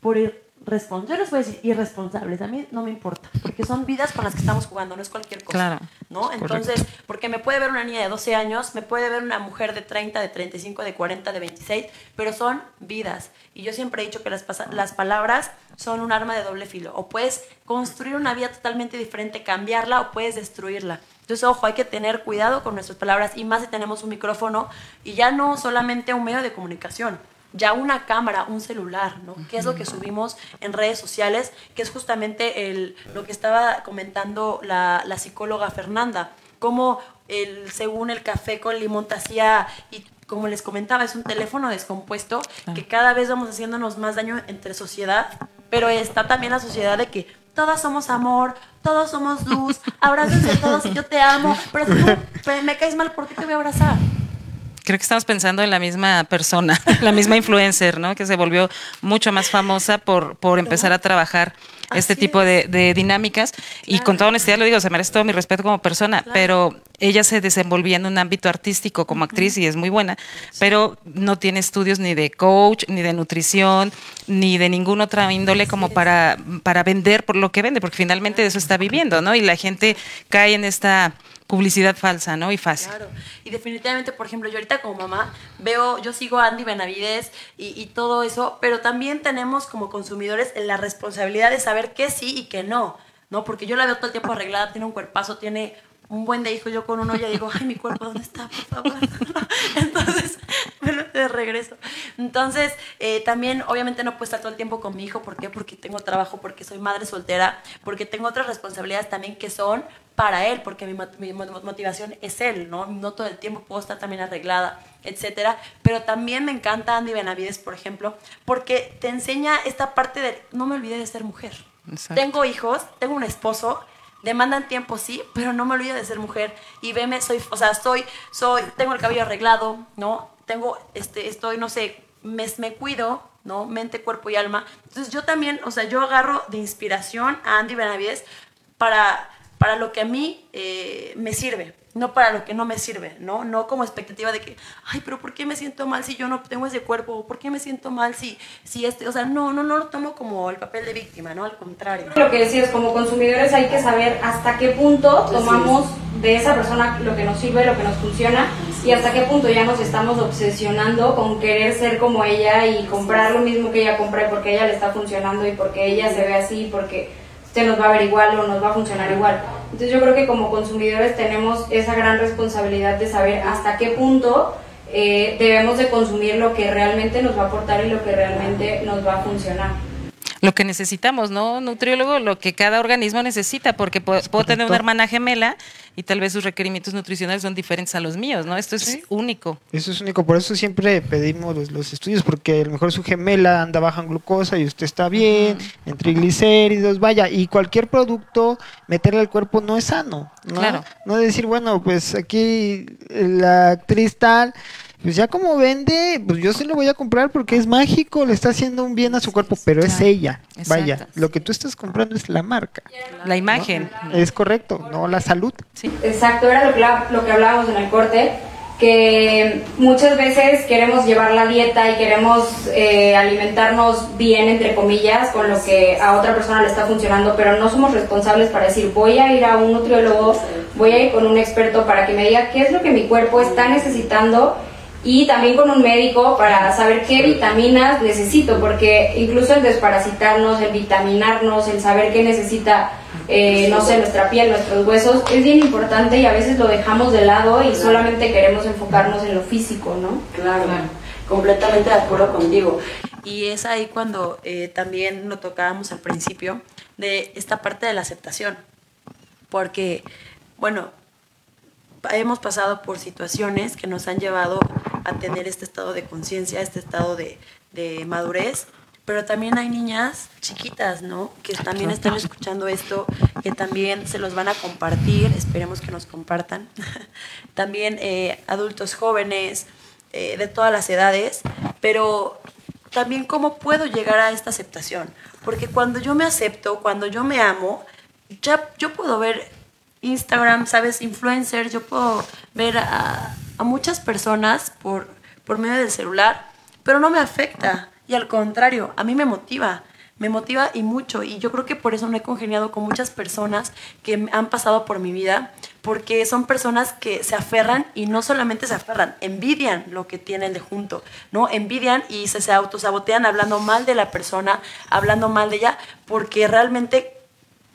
por ir responsables, yo les voy a decir irresponsables, a mí no me importa, porque son vidas con las que estamos jugando, no es cualquier cosa. Claro. ¿no? Entonces, porque me puede ver una niña de 12 años, me puede ver una mujer de 30, de 35, de 40, de 26, pero son vidas. Y yo siempre he dicho que las, las palabras son un arma de doble filo. O puedes construir una vida totalmente diferente, cambiarla, o puedes destruirla. Entonces, ojo, hay que tener cuidado con nuestras palabras y más si tenemos un micrófono y ya no solamente un medio de comunicación, ya una cámara, un celular, ¿no? ¿Qué es lo que subimos en redes sociales? Que es justamente el, lo que estaba comentando la, la psicóloga Fernanda, cómo el, según el café con limón te hacía, y como les comentaba, es un teléfono descompuesto que cada vez vamos haciéndonos más daño entre sociedad, pero está también la sociedad de que todas somos amor, todos somos luz, *laughs* abrácense todos y yo te amo, pero si tú me caes mal, ¿por qué te voy a abrazar? Creo que estamos pensando en la misma persona, *laughs* la misma influencer, ¿no? Que se volvió mucho más famosa por, por empezar a trabajar este tipo de, dinámicas. Y con toda honestidad lo digo, se merece todo mi respeto como persona, pero ella se desenvolvía en un ámbito artístico como actriz y es muy buena, pero no tiene estudios ni de coach, ni de nutrición, ni de ninguna otra índole como para, para vender por lo que vende, porque finalmente de eso está viviendo, ¿no? Y la gente cae en esta publicidad falsa, ¿no? Y fácil. Claro. Y definitivamente, por ejemplo, yo ahorita como mamá veo, yo sigo a Andy Benavides y, y, todo eso, pero también tenemos como consumidores la responsabilidad de saber qué sí y qué no, ¿no? Porque yo la veo todo el tiempo arreglada, tiene un cuerpazo, tiene un buen de hijo, yo con uno ya digo, ay, mi cuerpo, ¿dónde está? Por favor. *laughs* Entonces, de regreso. Entonces, eh, también, obviamente, no puedo estar todo el tiempo con mi hijo. ¿Por qué? Porque tengo trabajo, porque soy madre soltera, porque tengo otras responsabilidades también que son para él, porque mi, mi motivación es él, ¿no? No todo el tiempo puedo estar también arreglada, etcétera. Pero también me encanta Andy Benavides, por ejemplo, porque te enseña esta parte de no me olvidé de ser mujer. Tengo hijos, tengo un esposo demandan tiempo, sí, pero no me olvido de ser mujer. Y veme, soy, o sea, soy, soy, tengo el cabello arreglado, ¿no? Tengo, este, estoy, no sé, me, me cuido, ¿no? Mente, cuerpo y alma. Entonces yo también, o sea, yo agarro de inspiración a Andy Benavides para para lo que a mí eh, me sirve, no para lo que no me sirve, ¿no? No como expectativa de que, ay, pero ¿por qué me siento mal si yo no tengo ese cuerpo? ¿Por qué me siento mal si, si este, o sea, no, no, no lo tomo como el papel de víctima, ¿no? Al contrario. Lo que decías, como consumidores hay que saber hasta qué punto tomamos de esa persona lo que nos sirve, lo que nos funciona y hasta qué punto ya nos estamos obsesionando con querer ser como ella y comprar lo mismo que ella compré porque ella le está funcionando y porque ella se ve así, porque se nos va a ver igual o nos va a funcionar igual. Entonces yo creo que como consumidores tenemos esa gran responsabilidad de saber hasta qué punto eh, debemos de consumir lo que realmente nos va a aportar y lo que realmente nos va a funcionar lo que necesitamos, ¿no? Nutriólogo, lo que cada organismo necesita, porque puedo, tener una hermana gemela y tal vez sus requerimientos nutricionales son diferentes a los míos, ¿no? Esto es único. Eso es único, por eso siempre pedimos los, estudios, porque a lo mejor su gemela anda baja en glucosa y usted está bien, en triglicéridos, vaya, y cualquier producto meterle al cuerpo no es sano, ¿no? Claro. No decir, bueno, pues aquí la actriz tal pues ya como vende, pues yo se lo voy a comprar porque es mágico, le está haciendo un bien a su cuerpo, pero es ella. Vaya, lo que tú estás comprando es la marca. La imagen. Es correcto, no la salud. Sí. Exacto, era lo que, lo que hablábamos en el corte, que muchas veces queremos llevar la dieta y queremos eh, alimentarnos bien, entre comillas, con lo que a otra persona le está funcionando, pero no somos responsables para decir, voy a ir a un nutriólogo, voy a ir con un experto para que me diga qué es lo que mi cuerpo está necesitando y también con un médico para saber qué vitaminas necesito, porque incluso el desparasitarnos, el vitaminarnos, el saber qué necesita, eh, no sé, nuestra piel, nuestros huesos, es bien importante y a veces lo dejamos de lado y solamente queremos enfocarnos en lo físico, ¿no? Claro, completamente de acuerdo contigo. Y es ahí cuando eh, también lo tocábamos al principio de esta parte de la aceptación, porque, bueno, hemos pasado por situaciones que nos han llevado a tener este estado de conciencia, este estado de, madurez, pero también hay niñas chiquitas, ¿no? Que también están escuchando esto, que también se los van a compartir, esperemos que nos compartan. *laughs* también eh, adultos jóvenes, eh, de todas las edades, pero también cómo puedo llegar a esta aceptación. Porque cuando yo me acepto, cuando yo me amo, ya yo puedo ver Instagram, ¿sabes? Influencers, yo puedo ver a, muchas personas por, por medio del celular, pero no me afecta. Y al contrario, a mí me motiva, me motiva y mucho. Y yo creo que por eso no he congeniado con muchas personas que han pasado por mi vida, porque son personas que se aferran y no solamente se aferran, envidian lo que tienen de junto, ¿no? Envidian y se, se autosabotean hablando mal de la persona, hablando mal de ella, porque realmente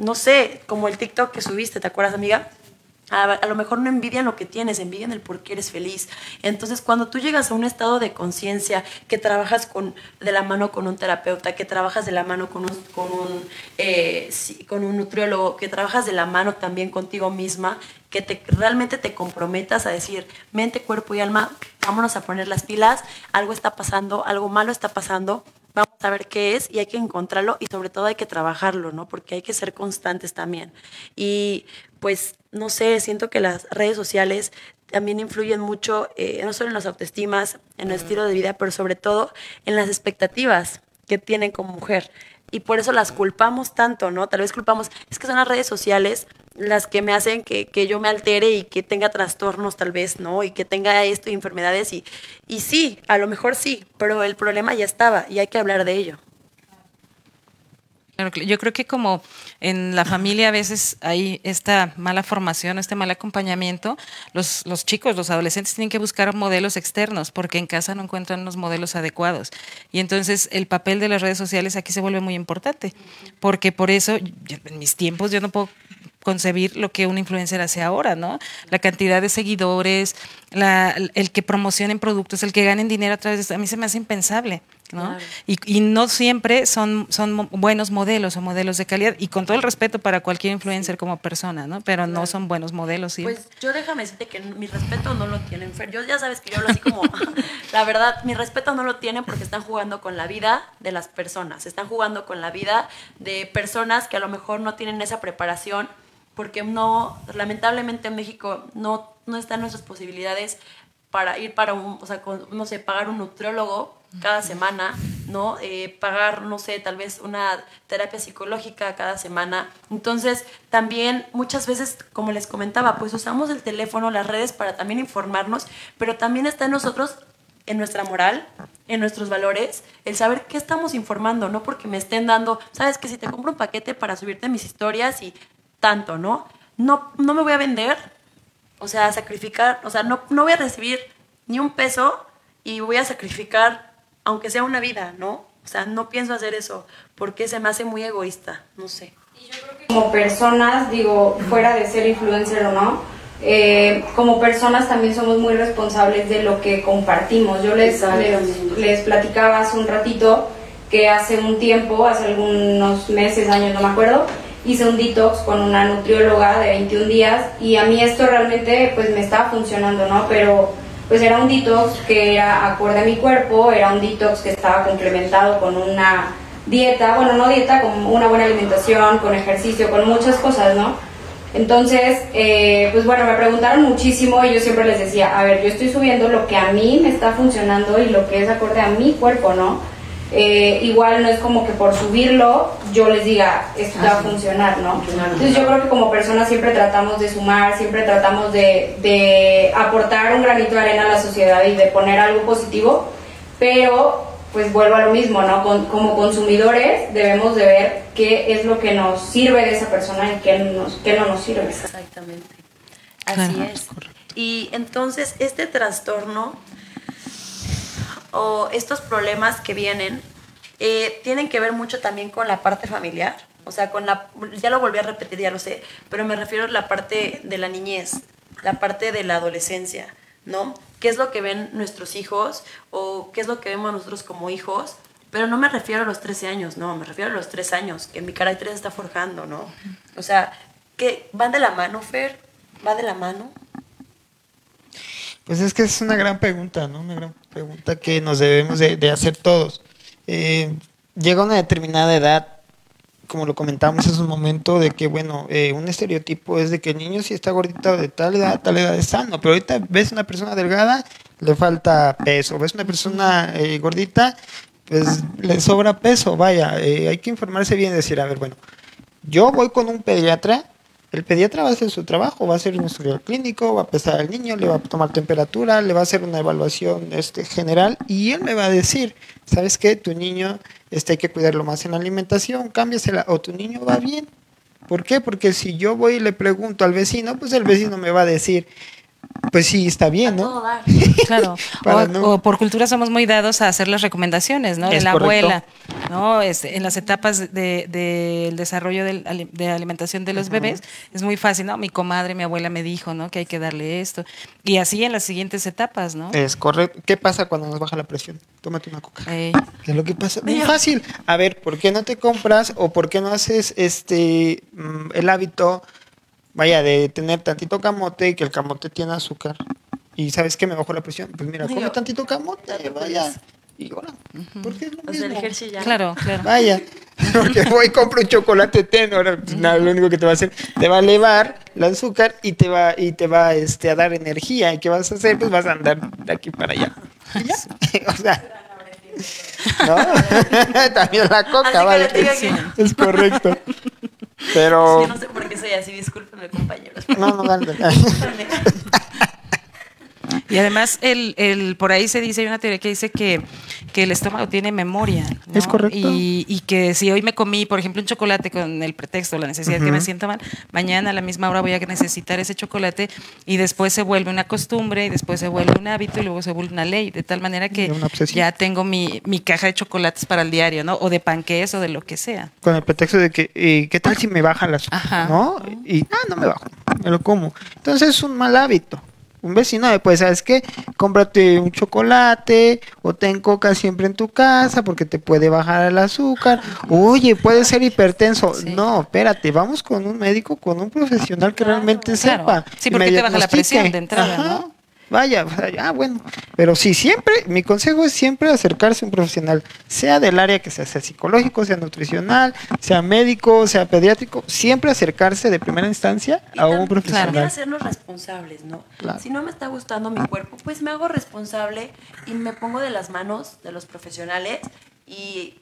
no sé, como el TikTok que subiste, ¿te acuerdas, amiga? A, lo mejor no envidian lo que tienes, envidian el por qué eres feliz. Entonces, cuando tú llegas a un estado de conciencia, que trabajas con, de la mano con un terapeuta, que trabajas de la mano con un, con, un, eh, con un nutriólogo, que trabajas de la mano también contigo misma, que te, realmente te comprometas a decir, mente, cuerpo y alma, vámonos a poner las pilas, algo está pasando, algo malo está pasando, vamos a ver qué es y hay que encontrarlo y sobre todo hay que trabajarlo, ¿no? Porque hay que ser constantes también. Y pues, no sé, siento que las redes sociales también influyen mucho, eh, no solo en las autoestimas, en el estilo de vida, pero sobre todo en las expectativas que tienen como mujer. Y por eso las culpamos tanto, ¿no? Tal vez culpamos, es que son las redes sociales las que me hacen que, que, yo me altere y que tenga trastornos tal vez, ¿no? Y que tenga esto y enfermedades y, y sí, a lo mejor sí, pero el problema ya estaba y hay que hablar de ello. Yo creo que como en la familia a veces hay esta mala formación, este mal acompañamiento, los, los chicos, los adolescentes tienen que buscar modelos externos porque en casa no encuentran los modelos adecuados. Y entonces el papel de las redes sociales aquí se vuelve muy importante, porque por eso en mis tiempos yo no puedo concebir lo que un influencer hace ahora, ¿no? La cantidad de seguidores, la, el que promocionen productos, el que ganen dinero a través de esto, a mí se me hace impensable, ¿no? Y, y, no siempre son, son buenos modelos o modelos de calidad, y con todo el respeto para cualquier influencer como persona, ¿no? Pero no son buenos modelos. ¿sí? Pues yo déjame decirte que mi respeto no lo tienen, Yo ya sabes que yo hablo así como, *laughs* la verdad, mi respeto no lo tienen porque están jugando con la vida de las personas, están jugando con la vida de personas que a lo mejor no tienen esa preparación porque no, lamentablemente en México no, no están nuestras posibilidades para ir para un, o sea, con, no sé, pagar un nutriólogo cada semana, ¿no? Eh, pagar, no sé, tal vez una terapia psicológica cada semana. Entonces, también muchas veces, como les comentaba, pues usamos el teléfono, las redes para también informarnos, pero también está en nosotros, en nuestra moral, en nuestros valores, el saber qué estamos informando, no porque me estén dando, sabes que si te compro un paquete para subirte mis historias y tanto, ¿no? No, no me voy a vender, o sea, sacrificar, o sea, no, no voy a recibir ni un peso y voy a sacrificar aunque sea una vida, ¿no? O sea, no pienso hacer eso porque se me hace muy egoísta, no sé. Como personas, digo, fuera de ser influencer o no, eh, como personas también somos muy responsables de lo que compartimos. Yo les, les, les platicaba hace un ratito que hace un tiempo, hace algunos meses, años, no me acuerdo, hice un detox con una nutrióloga de 21 días y a mí esto realmente pues me estaba funcionando, ¿no? Pero pues era un detox que era acorde a mi cuerpo, era un detox que estaba complementado con una dieta, bueno, no dieta, con una buena alimentación, con ejercicio, con muchas cosas, ¿no? Entonces, eh, pues bueno, me preguntaron muchísimo y yo siempre les decía, a ver, yo estoy subiendo lo que a mí me está funcionando y lo que es acorde a mi cuerpo, ¿no? Eh, igual no es como que por subirlo yo les diga esto va a funcionar, ¿no? Entonces yo creo que como personas siempre tratamos de sumar, siempre tratamos de, de aportar un granito de arena a la sociedad y de poner algo positivo, pero pues vuelvo a lo mismo, ¿no? como consumidores debemos de ver qué es lo que nos sirve de esa persona y qué, nos, qué no nos sirve. Exactamente. Así es. Y entonces este trastorno o estos problemas que vienen eh, tienen que ver mucho también con la parte familiar. O sea, con la, ya lo volví a repetir, ya lo sé, pero me refiero a la parte de la niñez, la parte de la adolescencia, ¿no? ¿Qué es lo que ven nuestros hijos o qué es lo que vemos nosotros como hijos? Pero no me refiero a los 13 años, no, me refiero a los 3 años, que mi carácter está forjando, ¿no? O sea, que van de la mano, Fer, va de la mano. Pues es que es una gran pregunta, ¿no? Una gran pregunta que nos debemos de, hacer todos. Eh, llega una determinada edad, como lo comentamos en un momento, de que, bueno, eh, un estereotipo es de que el niño si está gordito de tal edad, tal edad es sano, pero ahorita ves una persona delgada, le falta peso, ves una persona eh, gordita, pues le sobra peso, vaya, hay que informarse bien y decir, a ver, bueno, yo voy con un pediatra el pediatra va a hacer su trabajo, va a hacer un estudio clínico, va a pesar al niño, le va a tomar temperatura, le va a hacer una evaluación este, general y él me va a decir, ¿sabes qué? Tu niño este, hay que cuidarlo más en la alimentación, cámbiasela o tu niño va bien. ¿Por qué? Porque si yo voy y le pregunto al vecino, pues el vecino me va a decir, pues sí, está bien, ¿no? *laughs* Claro. o, por cultura somos muy dados a hacer las recomendaciones, ¿no? de la abuela, ¿no? Este, en las etapas del de, desarrollo de alimentación de los bebés es muy fácil, ¿no? Mi comadre, mi abuela me dijo, ¿no? Que hay que darle esto. Y así en las siguientes etapas, ¿no? Es correcto. ¿Qué pasa cuando nos baja la presión? Tómate una coca. ¿Qué es lo que pasa? Muy fácil. A ver, ¿por qué no te compras o por qué no haces este mm, el hábito vaya, de tener tantito camote y que el camote tiene azúcar. Y sabes que me bajó la presión. Pues mira, come tantito camote, vaya. Y ahora, ¿por qué es lo mismo? Claro, claro. Vaya, *laughs* *laughs* porque voy y compro un chocolate ten, ahora nada, lo único que te va a hacer, te va a elevar el azúcar y te va, y te va este, a dar energía. ¿Y qué vas a hacer? Pues vas a andar de aquí para allá. *laughs* ya? o sea, ¿no? También la coca, vaya. Es correcto. Pero. Sí, no sé por qué soy así, discúlpenme, compañeros. No, no, dale. Y además, el, el, por ahí se dice, hay una teoría que dice que, que el estómago tiene memoria. Es correcto. Y, y, que si hoy me comí, por ejemplo, un chocolate con el pretexto, la necesidad de que me sienta mal, mañana a la misma hora voy a necesitar ese chocolate y después se vuelve una costumbre y después se vuelve un hábito y luego se vuelve una ley, de tal manera que ya tengo mi, mi, caja de chocolates para el diario, ¿no? O de panqués o de lo que sea. Con el pretexto de que, eh, ¿qué tal si me bajan las ¿no? Y, ah, no me bajo, me lo como. Entonces es un mal hábito un vecino, pues, ¿sabes qué? Cómprate un chocolate o ten coca siempre en tu casa porque te puede bajar el azúcar. Oye, puede ser hipertenso. No, espérate, vamos con un médico, con un profesional que realmente sepa. Sí, porque te baja la presión de entrada, ¿no? Vaya, vaya, ah, bueno. Pero sí, siempre, mi consejo es siempre acercarse a un profesional, sea del área que sea, sea psicológico, sea nutricional, sea médico, sea pediátrico, siempre acercarse de primera instancia Y a un también profesional. hacernos responsables, ¿no? Claro. Si no me está gustando mi cuerpo, pues me hago responsable y me pongo de las manos de los profesionales y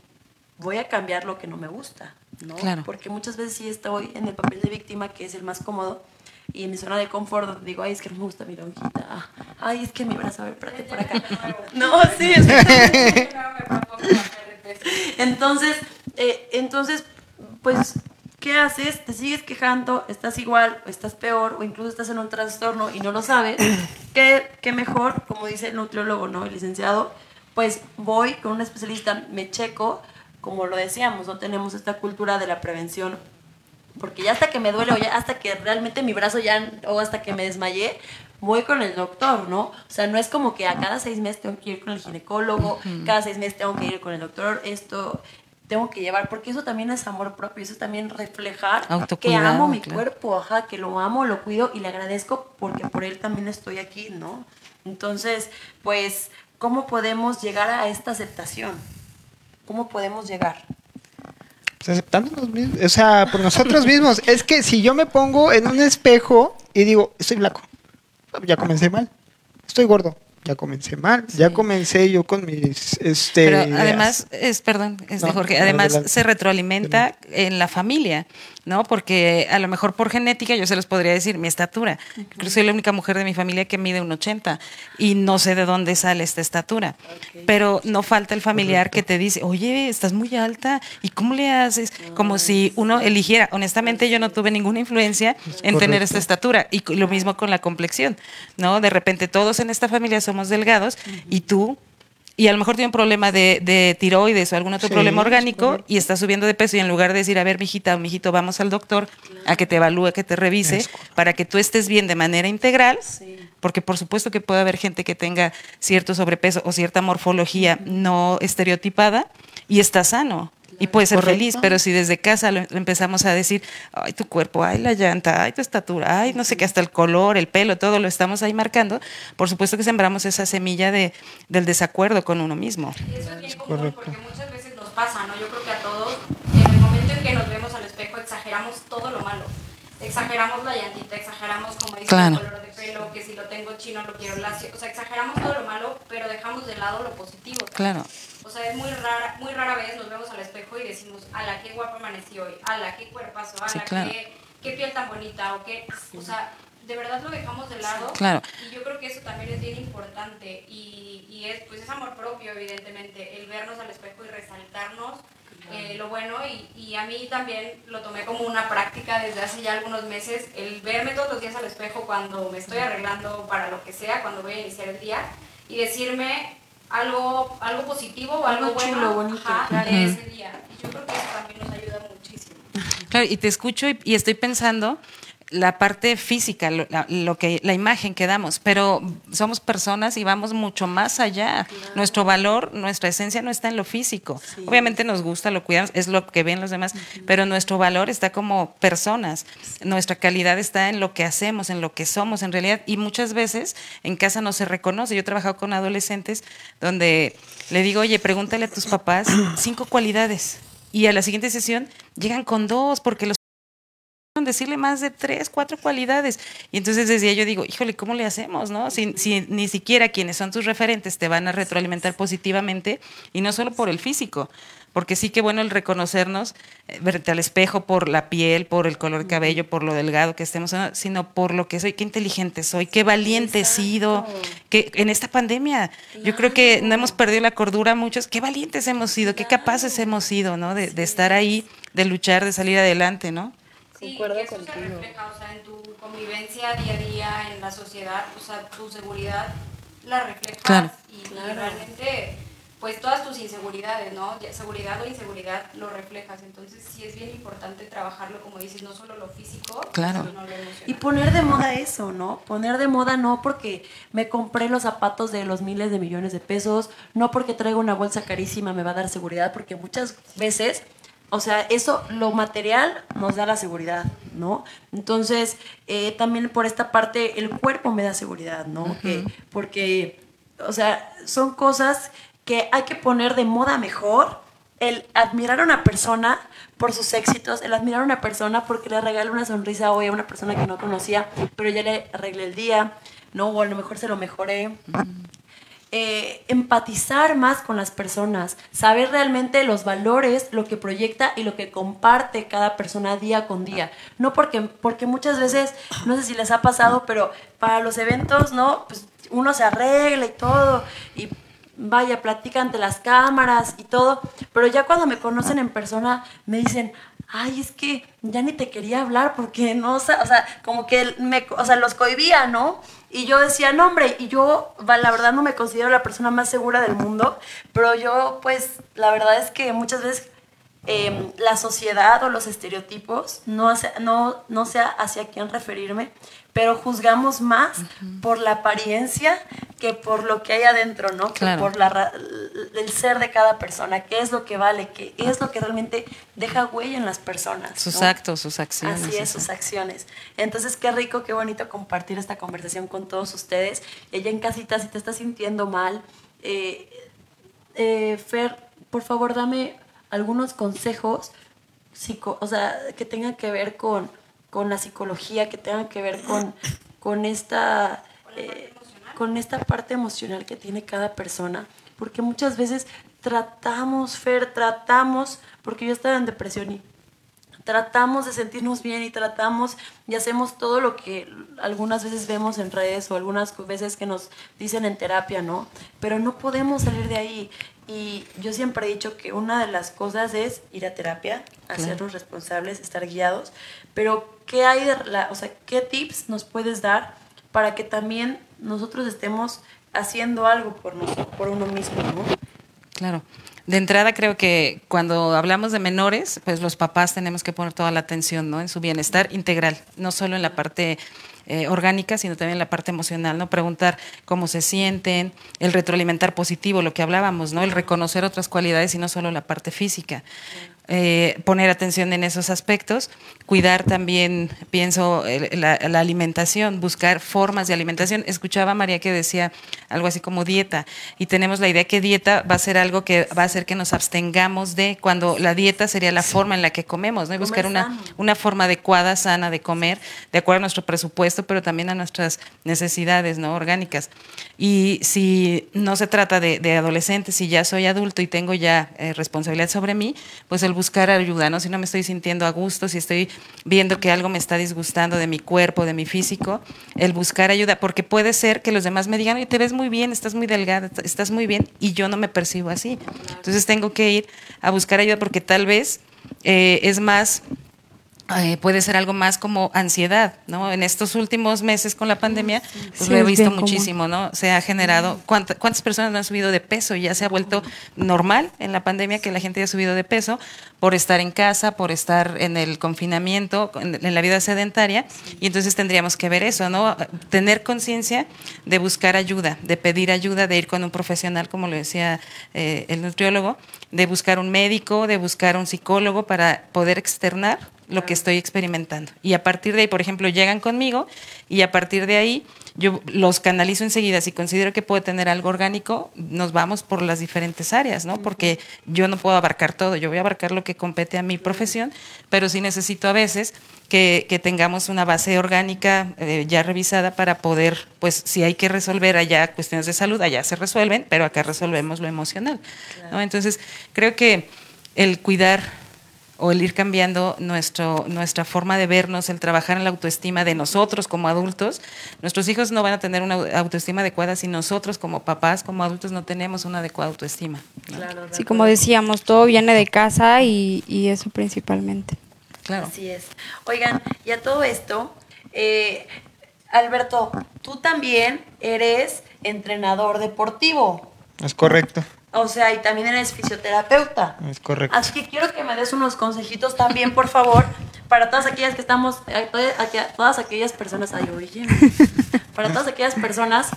voy a cambiar lo que no me gusta, ¿no? Claro. Porque muchas veces sí estoy en el papel de víctima, que es el más cómodo, y en mi zona de confort digo, ay, es que no me gusta mi lonjita, ay, es que mi brazo, a ver, espérate por acá. No, sí, es que entonces, eh, entonces, pues, ¿qué haces? Te sigues quejando, estás igual, o estás peor, o incluso estás en un trastorno y no lo sabes. ¿Qué, qué mejor, como dice el nutriólogo, ¿no? El licenciado, pues voy con un especialista, me checo, como lo decíamos, no tenemos esta cultura de la prevención porque ya hasta que me duele o ya hasta que realmente mi brazo ya o hasta que me desmayé voy con el doctor, ¿no? O sea, no es como que a cada seis meses tengo que ir con el ginecólogo, cada seis meses tengo que ir con el doctor, esto tengo que llevar, porque eso también es amor propio, eso es también reflejar que amo mi claro. cuerpo, ajá, que lo amo, lo cuido y le agradezco porque por él también estoy aquí, ¿no? Entonces, pues, ¿cómo podemos llegar a esta aceptación? ¿Cómo podemos llegar? Pues aceptándonos mismos, o sea, por nosotros mismos. *laughs* Es que si yo me pongo en un espejo y digo, estoy flaco, ya comencé mal. Estoy gordo, ya comencé mal. Ya comencé yo con mis, este... Pero ideas. además, es, perdón, este, No, Jorge, además se retroalimenta en la familia, ¿no? Porque a lo mejor por genética yo se los podría decir mi estatura. Incluso soy la única mujer de mi familia que mide un 80 y no sé de dónde sale esta estatura. Pero no falta el familiar que te dice, oye, estás muy alta, ¿y cómo le haces? Como si uno eligiera. Honestamente, yo no tuve ninguna influencia en tener esta estatura. Y lo mismo con la complexión, ¿no? De repente todos en esta familia somos delgados y tú y a lo mejor tiene un problema de, de tiroides o algún otro Sí, problema orgánico y está subiendo de peso y en lugar de decir, a ver, mijita o mijito, vamos al doctor a que te evalúe, que te revise, para que tú estés bien de manera integral, porque por supuesto que puede haber gente que tenga cierto sobrepeso o cierta morfología no estereotipada y está sano. Y puede ser feliz, pero si desde casa lo lo empezamos a decir, ay, tu cuerpo, ay, la llanta, ay, tu estatura, ay, no sé qué, hasta el color, el pelo, todo lo estamos ahí marcando, por supuesto que sembramos esa semilla de, del desacuerdo con uno mismo. Y eso es bien común porque muchas veces nos pasa, ¿no? Yo creo que a todos, en el momento en que nos vemos al espejo, exageramos todo lo malo. Exageramos la llantita, exageramos, como dice, Claro. el color de pelo, que si lo tengo chino lo quiero lacio. O sea, exageramos todo lo malo, pero dejamos de lado lo positivo. Claro. O sea, es muy rara, muy rara vez nos vemos al espejo y decimos, ala, qué guapa amanecí hoy, ala, qué cuerpazo, ala, Sí, claro. qué, qué piel tan bonita, o qué, o sea, de verdad lo dejamos de lado. Claro. Y yo creo que eso también es bien importante y, y es, pues es amor propio, evidentemente, el vernos al espejo y resaltarnos eh, lo bueno y, y a mí también lo tomé como una práctica desde hace ya algunos meses, el verme todos los días al espejo cuando me estoy arreglando para lo que sea, cuando voy a iniciar el día y decirme algo, algo positivo o algo, Algo bueno chulo, bonito, ajá, de ese día. Y yo creo que eso también nos ayuda muchísimo. Claro, y te escucho y, y estoy pensando la parte física, lo, la, lo que, la imagen que damos, pero somos personas y vamos mucho más allá. Nuestro valor, nuestra esencia no está en lo físico. Obviamente nos gusta, lo cuidamos, es lo que ven los demás, pero nuestro valor está como personas. Nuestra calidad está en lo que hacemos, en lo que somos en realidad. Y muchas veces en casa no se reconoce. Yo he trabajado con adolescentes donde le digo, oye, pregúntale a tus papás cinco cualidades. Y a la siguiente sesión llegan con dos, porque los decirle más de tres, cuatro cualidades. Y entonces decía yo digo, híjole, ¿cómo le hacemos? no? Si, si ni siquiera quienes son tus referentes te van a retroalimentar positivamente y no solo por el físico, porque sí que bueno el reconocernos, eh, verte al espejo por la piel, por el color de cabello, por lo delgado que estemos, ¿no? sino por lo que soy, qué inteligente soy, qué valiente he sido, que en esta pandemia yo creo que no hemos perdido la cordura muchos, qué valientes hemos sido, qué capaces hemos sido, ¿no? De, de estar ahí, de luchar, de salir adelante, ¿no? Sí, que eso se refleja, o sea, en tu convivencia día a día, en la sociedad, o sea, tu seguridad la reflejas Claro. y, y realmente, pues todas tus inseguridades, ¿no? Ya, seguridad o inseguridad lo reflejas, entonces sí es bien importante trabajarlo, como dices, no solo lo físico, Claro. sino lo emocional. Y poner de moda eso, ¿no? Poner de moda no porque me compré los zapatos de los miles de millones de pesos, no porque traigo una bolsa carísima me va a dar seguridad, porque muchas veces o sea, eso, lo material nos da la seguridad, ¿no? Entonces, eh, también por esta parte, el cuerpo me da seguridad, ¿no? que, porque, o sea, son cosas que hay que poner de moda mejor. El admirar a una persona por sus éxitos, el admirar a una persona porque le regala una sonrisa hoy a una persona que no conocía, pero ya le arreglé el día, ¿no? O a lo mejor se lo mejoré. Eh, empatizar más con las personas, saber realmente los valores, lo que proyecta y lo que comparte cada persona día con día. No porque, porque muchas veces, no sé si les ha pasado, pero para los eventos, ¿no? Pues uno se arregla y todo, y vaya, platica ante las cámaras y todo, pero ya cuando me conocen en persona me dicen, ay, es que ya ni te quería hablar porque no, o sea, como que me, o sea, los cohibía, ¿no? Y yo decía, no, hombre, y yo, la verdad, no me considero la persona más segura del mundo, pero yo, pues, la verdad es que muchas veces em, la sociedad o los estereotipos, no, no, no sé hacia quién referirme, pero juzgamos más por la apariencia que por lo que hay adentro, ¿no? Que por la, el ser de cada persona, qué es lo que vale, qué es lo que realmente deja huella en las personas. Sus actos, sus acciones. Así es, sus acciones. Entonces, qué rico, qué bonito compartir esta conversación con todos ustedes. Ella en casita, si te estás sintiendo mal, eh, eh, Fer, por favor, dame algunos consejos, psico, o sea, que tengan que ver con con la psicología, que tengan que ver con, con, esta, eh, con esta parte emocional que tiene cada persona. Porque muchas veces tratamos, Fer, tratamos, porque yo estaba en depresión y tratamos de sentirnos bien y tratamos y hacemos todo lo que algunas veces vemos en redes o algunas veces que nos dicen en terapia, ¿no? Pero no podemos salir de ahí. Y yo siempre he dicho que una de las cosas es ir a terapia, hacernos responsables, estar guiados, pero ¿qué hay de la, o sea, qué tips nos puedes dar para que también nosotros estemos haciendo algo por nosotros, por uno mismo, ¿no? Claro. De entrada creo que cuando hablamos de menores, pues los papás tenemos que poner toda la atención, ¿no? En su bienestar integral, no solo en la parte eh, orgánica, sino también la parte emocional, ¿no? Preguntar cómo se sienten, el retroalimentar positivo, lo que hablábamos, ¿no? El reconocer otras cualidades y no solo la parte física. Eh, poner atención en esos aspectos, cuidar también, pienso, la, alimentación, buscar formas de alimentación. Escuchaba a María que decía algo así como dieta, y tenemos la idea que dieta va a ser algo que va a hacer que nos abstengamos de, cuando la dieta sería la forma en la que comemos, ¿no? Y buscar una, una forma adecuada, sana de comer, de acuerdo a nuestro presupuesto, pero también a nuestras necesidades, ¿no? Orgánicas. Y si no se trata de, adolescentes, si ya soy adulto y tengo ya eh, responsabilidad sobre mí, pues el buscar ayuda, ¿no? Si no me estoy sintiendo a gusto, si estoy viendo que algo me está disgustando de mi cuerpo, de mi físico, el buscar ayuda, porque puede ser que los demás me digan, oye, te ves muy bien, estás muy delgada, estás muy bien, y yo no me percibo así. Entonces tengo que ir a buscar ayuda porque tal vez eh, es más eh, puede ser algo más como ansiedad, ¿no? En estos últimos meses con la pandemia, pues lo he visto muchísimo, ¿no? Se ha generado, ¿cuántas personas no han subido de peso? Y ya se ha vuelto normal en la pandemia que la gente haya subido de peso por estar en casa, por estar en el confinamiento, en, la vida sedentaria, y entonces tendríamos que ver eso, ¿no? Tener conciencia de buscar ayuda, de pedir ayuda, de ir con un profesional, como lo decía eh, el nutriólogo, de buscar un médico, de buscar un psicólogo para poder externar lo que estoy experimentando. Y a partir de ahí, por ejemplo, llegan conmigo y a partir de ahí yo los canalizo enseguida. Si considero que puedo tener algo orgánico, nos vamos por las diferentes áreas, ¿no? Porque yo no puedo abarcar todo, yo voy a abarcar lo que compete a mi profesión, pero sí necesito a veces que, tengamos una base orgánica eh, ya revisada para poder, pues si hay que resolver allá cuestiones de salud, allá se resuelven, pero acá resolvemos lo emocional, ¿no? Entonces, creo que el cuidar o el ir cambiando nuestro, nuestra forma de vernos, el trabajar en la autoestima de nosotros como adultos. Nuestros hijos no van a tener una autoestima adecuada si nosotros como papás, como adultos, no tenemos una adecuada autoestima. sí, como decíamos, todo viene de casa y, eso principalmente. Claro. Así es. Oigan, y a todo esto, eh, Alberto, tú también eres entrenador deportivo. Es correcto. O sea, y también eres fisioterapeuta. Es correcto. Así que quiero que me des unos consejitos también, por favor, para todas aquellas que estamos, eh, todas aquellas personas, ay, oye, *laughs* para todas aquellas personas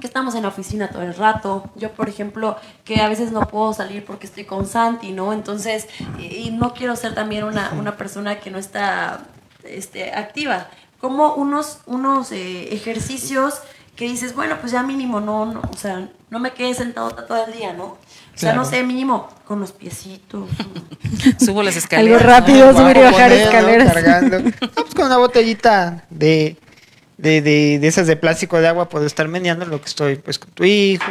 que estamos en la oficina todo el rato. Yo, por ejemplo, que a veces no puedo salir porque estoy con Santi, ¿no? Entonces, y, y no quiero ser también una, una persona que no está este, activa. Como unos, unos eh, ejercicios que dices, bueno, pues ya mínimo, no, no, o sea, no me quedé sentado todo el día, ¿no? O sea, no sé, mínimo con los piecitos. *laughs* Subo las escaleras. Algo rápido, subir y bajar escaleras. Cargando. *laughs* No, pues con una botellita de, de, de, de esas de plástico de agua puedo estar meneando lo que estoy pues con tu hijo.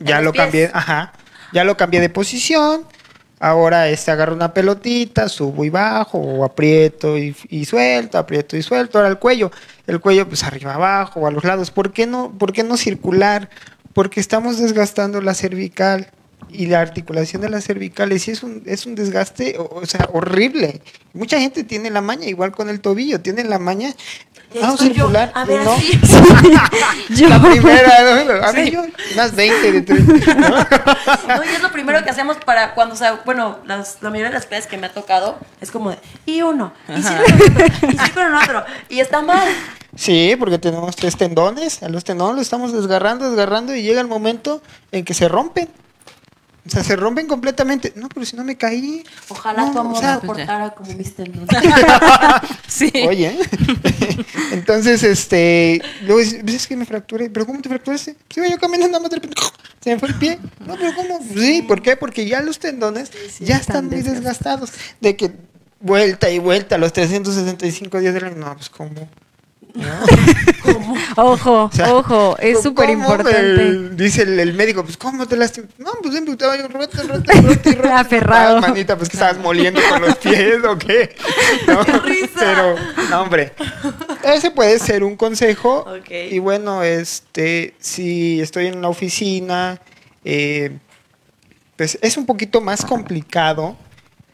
Ya lo pies. cambié, ajá. Ya lo cambié de posición. Ahora este agarro una pelotita, subo y bajo, o aprieto y, y suelto, aprieto y suelto. Ahora el cuello. El cuello pues arriba abajo o a los lados. ¿Por qué no, por qué no circular? Porque estamos desgastando la cervical y la articulación de las cervicales y es un, es un desgaste, o, o sea, horrible. Mucha gente tiene la maña, igual con el tobillo, tienen la maña. Vamos a estoy yo, circular. a ver, ¿no? *laughs* Yo- La primera, ¿no? a ver, yo, unas 20 de tres, *laughs* ¿no? No, y es lo primero que hacemos para cuando, o sea, bueno, las, la mayoría de las clases que me ha tocado es como de, y uno, y sí con y sí con el otro, y está mal. Sí, porque tenemos tres tendones, a los tendones los estamos desgarrando, desgarrando y llega el momento en que se rompen. O sea, se rompen completamente. No, pero si no me caí. Ojalá No, tu amor o sea, portara como mis tendones. *laughs* Sí. Oye, *laughs* entonces, este, luego dices, "Pues es que me fracturé, pero ¿cómo te fracturaste? Pues iba yo caminando de repente, *laughs* se me fue el pie. No, pero ¿cómo? Sí, ¿por qué? Porque ya los tendones sí, ya están están muy desgastados. De que vuelta y vuelta los 365 días del año, no, pues ¿cómo? *laughs* Ojo, O sea, ojo, es ¿cómo súper importante. dice el, el médico, pues ¿cómo te lastimas? No, pues siempre estaba yo roto, roto, roto, roto. Aferrado. Ah, manita, pues que estabas moliendo con los pies o qué. *laughs* ¿No? Pero, no, hombre. Ese puede ser un consejo. Ok. Y bueno, este, si estoy en una oficina, eh, pues es un poquito más complicado,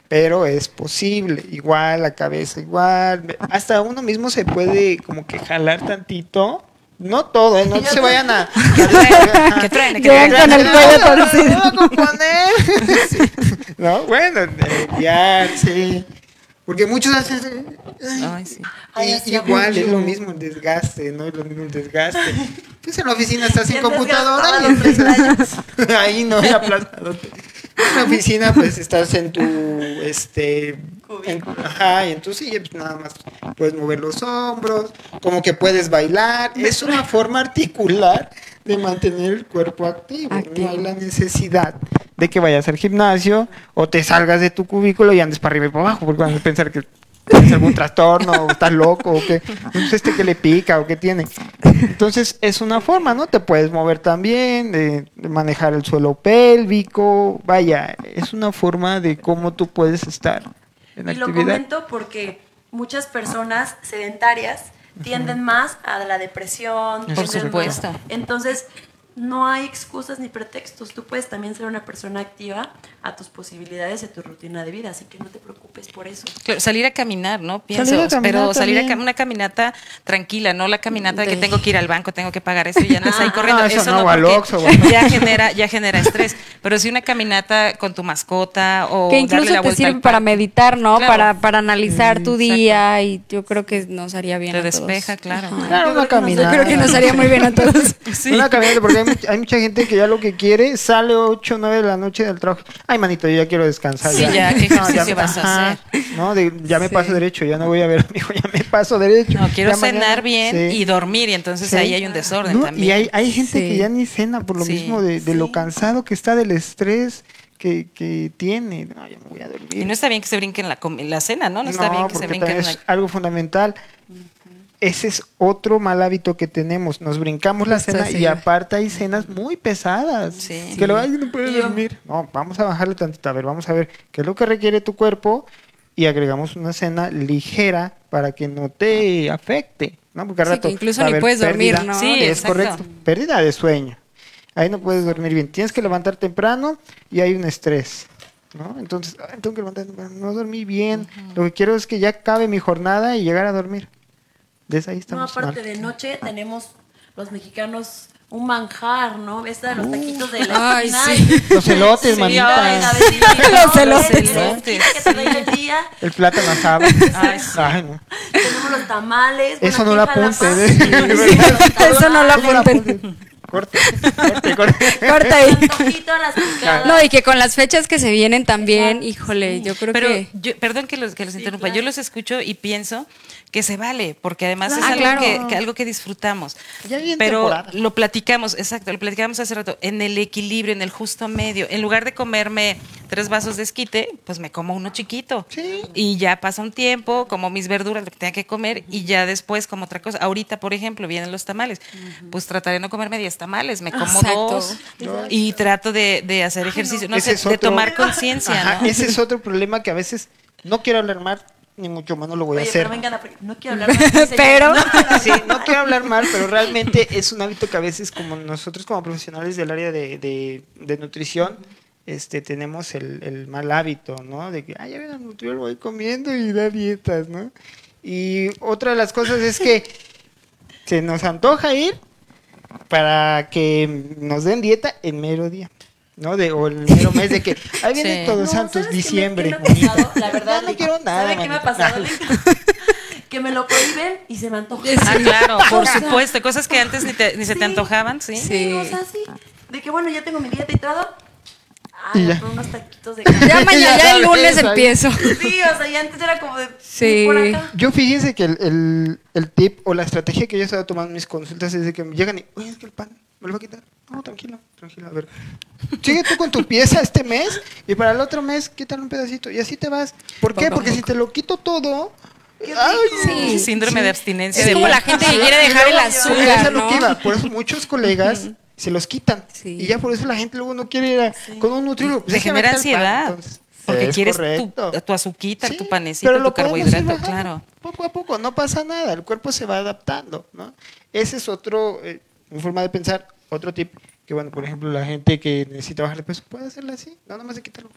pero es posible. Igual, la cabeza igual. Hasta uno mismo se puede como que jalar tantito. No todo, ¿eh? No se vayan a... Que truene, que truene. con el cuello torcido. No, bueno, eh, ya, sí. Porque muchos hacen... Ay, sí. Ay, Y- así igual es lo mismo el desgaste, ¿no? Es lo mismo el desgaste. *laughs* Pues en la oficina estás sin computadora desgastada y a los 30 empiezas ahí no ya aplastadote. En la oficina pues estás en tu este en, ajá, y en tu silla pues nada más puedes mover los hombros, como que puedes bailar, es una forma articular de mantener el cuerpo activo. Activo. No hay la necesidad de que vayas al gimnasio o te salgas de tu cubículo y andes para arriba y para abajo, porque van a pensar que tienes algún *laughs* trastorno o estás loco o que entonces este que le pica o que tiene. Entonces es una forma, ¿no? Te puedes mover también, de, de manejar el suelo pélvico, vaya, es una forma de cómo tú puedes estar en Y lo actividad. comento porque muchas personas sedentarias tienden más a la depresión. Por supuesto. más- Entonces, no hay excusas ni pretextos. Tú puedes también ser una persona activa a tus posibilidades y a tu rutina de vida, así que no te preocupes por eso. Claro, salir a caminar, ¿no? Pienso, Salir a caminar pero salir a también. cam- una caminata tranquila, no la caminata de que tengo que ir al banco, tengo que pagar eso y ya andas ahí Ah, corriendo. no, eso eso no, no, o al porque Oxxo, o al- ya genera, ya genera estrés. Pero si una caminata con tu mascota o que darle incluso la te vuelta sirve para meditar, ¿no? Claro. Para, para analizar tu Exacto. día y yo creo que nos haría bien te a todos. despeja, claro. Claro, una Yo caminata. creo que nos haría muy bien a todos. *laughs* Sí. Una caminata, porque hay, mucha- hay mucha gente que ya lo que quiere sale 8 o 9 de la noche del trabajo. Ay, manito, yo ya quiero descansar. Sí, ya, ¿qué *laughs* No, ejercicio vas a hacer? No, de- ya me Sí. paso derecho, ya no voy a ver a mi hijo, ya me paso derecho. No, quiero Ya mañana- cenar bien Sí. y dormir y entonces Sí. ahí hay un desorden No, también. Y hay, hay gente Sí. que ya ni cena por lo Sí. mismo de, de lo cansado que está del estrés que, que tiene. No, ya me voy a dormir. Y no está bien que se brinquen la, la cena, ¿no? No está bien que se brinquen también la... es algo fundamental. Ese es otro mal hábito que tenemos. Nos brincamos la cena y aparte hay cenas muy pesadas. Sí. Que lo no puedes Yo- dormir. No, vamos a bajarle tantito. A ver, vamos a ver qué es lo que requiere tu cuerpo y agregamos una cena ligera para que no te afecte. ¿no? Porque al Sí, rato que incluso ni puedes dormir. ¿no? Sí, es exacto. correcto. Pérdida de sueño. Ahí no puedes dormir bien. Tienes que levantar temprano y hay un estrés. ¿no? Entonces, tengo que levantar temprano. No dormí bien. Lo que quiero es que ya acabe mi jornada y llegar a dormir. Desde ahí No, estamos aparte mal. de noche tenemos los mexicanos un manjar, ¿no? Esta de los taquitos de la Ay, sí. Los elotes, Sí, manita. ay, la vecina, *laughs* Los ¿no? elotes. el plátano asado. Ay, sí. Ay, no. Tenemos los tamales. Eso no lo en Jalapa- apunte, ¿eh? *laughs* Eso no lo Eso no lo apunten. corte, corte, corte. Corta ahí. Antojito, las picadas. No, y que con las fechas que se vienen también, híjole, yo creo Pero que... yo, perdón que los, que los interrumpa, yo los escucho y pienso que se vale, porque además Ah, es algo, claro. que, que algo que disfrutamos. Ya viene Pero temporada. lo platicamos, exacto, lo platicamos hace rato, en el equilibrio, en el justo medio. En lugar de comerme tres vasos de esquite, pues me como uno chiquito. Sí. Y ya pasa un tiempo, como mis verduras, lo que tenga que comer, y ya después como otra cosa. Ahorita, por ejemplo, vienen los tamales. Pues trataré de no comerme 10 tamales, me como Exacto. dos y trato de, de hacer ejercicio, no, sé, de otro- tomar conciencia. Ese es otro problema que a veces no quiero hablar mal, ni mucho más no lo voy a Oye, hacer. pero vengan a... No quiero hablar *laughs* más, dice Pero-. No, *laughs* Sí, no quiero hablar mal, pero realmente es un hábito que a veces, como nosotros como profesionales del área de, de- de nutrición, este, tenemos el, el mal hábito, ¿no? De que, ay, ya ven al nutriólogo voy comiendo y da dietas, ¿no? Y otra de las cosas es que se nos antoja ir para que nos den dieta en mero día, ¿no? De, o el mero mes de que, ahí viene Sí. Todos No, Santos, ¿sabes qué me- diciembre. me ha pasado? *laughs* La verdad, no Lick, quiero nada, ¿Sabe qué me ha pasado, *laughs* que me lo prohíben y se me antoja. Ah, claro, *laughs* por O sea, supuesto. Cosas que antes ni, te- ni se te Sí. antojaban, ¿sí? Sí, o sea, sí. De que bueno, ya tengo mi dieta y todo. Ay, me ya. unos taquitos de Ya mañana, ya el lunes empiezo. Sí, o sea, ya antes era como de. Sí. por acá. Yo fíjense que el, el, el tip o la estrategia que yo he estado tomando en mis consultas es de que me llegan y, oye, es que el pan me lo va a quitar. No, tranquilo, tranquilo, a ver. Sigue tú con tu pieza este mes y para el otro mes quítale un pedacito y así te vas. ¿Por qué? Porque si te lo quito todo... ay, Sí. Síndrome de abstinencia. Es de como la gente que quiere Y dejar el azúcar, ¿no? iba. Por eso muchos colegas se los quitan. Sí. Y ya por eso la gente luego no quiere ir a- con un nutriólogo. Pues Te genera el pan, ansiedad. entonces. Porque Es quieres tu, correcto. tu azuquita, Sí, tu panecito, pero tu lo ir carbohidrato, bajando, claro. Poco a poco, no pasa nada, el cuerpo se va adaptando, ¿no? Ese es otro, eh, una forma de pensar, otro tip, que bueno, por ejemplo, la gente que necesita bajar de peso puede hacerlo así, no nada más de quitarlo.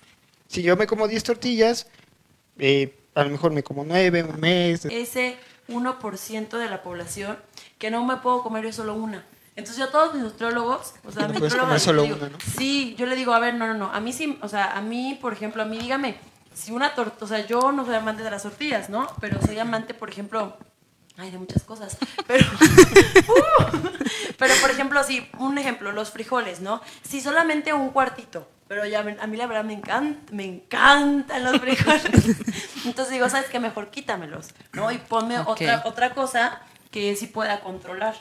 Si yo me como 10 tortillas, eh, a lo mejor me como 9, un mes. Ese 1% de la población que no me puedo comer yo solo una. Entonces yo a todos mis nutriólogos, o sea, no mi nutriólogo solo digo, una, ¿no? Sí, yo le digo, a ver, no, no, no, a mí sí, o sea, a mí, por ejemplo, a mí dígame, si una torta, o sea, yo no soy amante de las tortillas, ¿no? Pero soy amante, por ejemplo, ay, de muchas cosas, pero, *laughs* Uh, pero por ejemplo, sí, un ejemplo, los frijoles, ¿no? Si solamente un cuartito, pero ya ven, a mí la verdad me encanta, me encantan los frijoles. *laughs* Entonces digo, ¿sabes qué? Mejor quítamelos, ¿no? Y ponme otra, otra cosa que sí pueda controlar.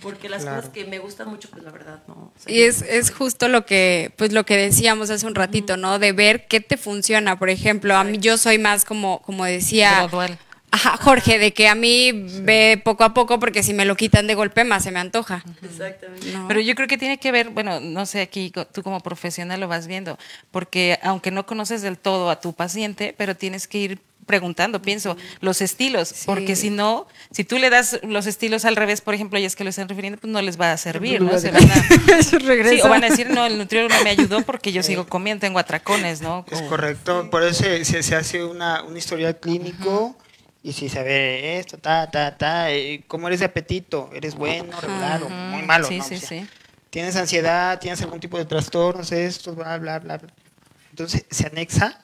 Porque las Claro. cosas que me gustan mucho, pues la verdad, no. O sea, Y es, es justo lo que, pues lo que decíamos hace un ratito, ¿no? De ver qué te funciona. Por ejemplo, a mí yo soy más como, como decía. Gradual. Ajá, Jorge, de que a mí ve poco a poco porque si me lo quitan de golpe más se me antoja. Exactamente. No. Pero yo creo que tiene que ver, bueno, no sé, aquí tú como profesional lo vas viendo, porque aunque no conoces del todo a tu paciente, pero tienes que ir preguntando, pienso, los estilos, porque si no, si tú le das los estilos al revés, por ejemplo, y es que lo están refiriendo, pues no les va a servir, ¿no? Se van a, *laughs* sí, o van a decir, no, el nutriólogo no me ayudó porque yo sigo comiendo, tengo atracones, ¿no? Es correcto, por eso se, se- se hace una, un historial clínico y si se ve esto, ta, ta, ta, eh, cómo eres de apetito, eres bueno, regular o muy malo, Sí, ¿no? sí, O sea, sí. Tienes ansiedad, tienes algún tipo de trastornos, esto, bla, bla, bla, bla. Entonces se anexa,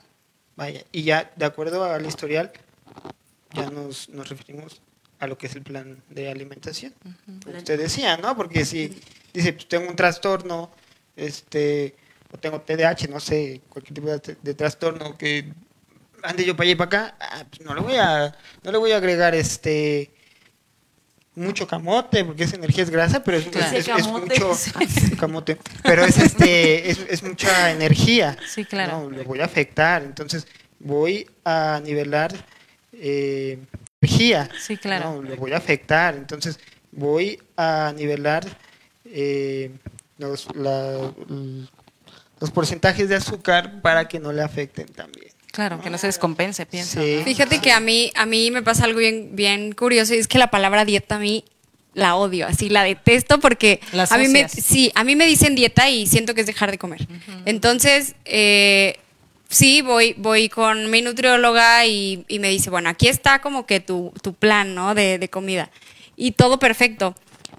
vaya, y ya de acuerdo al historial, ya nos, nos referimos a lo que es el plan de alimentación. Como usted decía, ¿no? Porque si dice, pues, tengo un trastorno, este, o tengo TDAH, no sé, cualquier tipo de, de trastorno que ande yo para allá y para acá, ah, pues no le voy a, no le voy a agregar este mucho camote, porque esa energía es grasa, pero es, Claro. es- mucho *laughs* camote, pero es este, es, es mucha energía. Sí, claro. ¿no? Le voy a afectar, entonces voy a nivelar eh, energía. Sí, claro. ¿no? Le voy a afectar, entonces voy a nivelar eh, los, la- los porcentajes de azúcar para que no le afecten también. Claro, que no se descompense, pienso. Sí. ¿no? Fíjate que a mí, a mí me pasa algo bien, bien curioso y es que la palabra dieta a mí la odio, así la detesto porque La a mí me, sí, a mí me dicen dieta y siento que es dejar de comer. Entonces, eh, sí, voy, voy con mi nutrióloga y, y me dice, bueno, aquí está como que tu, tu plan, ¿no? De, de comida. Y todo perfecto.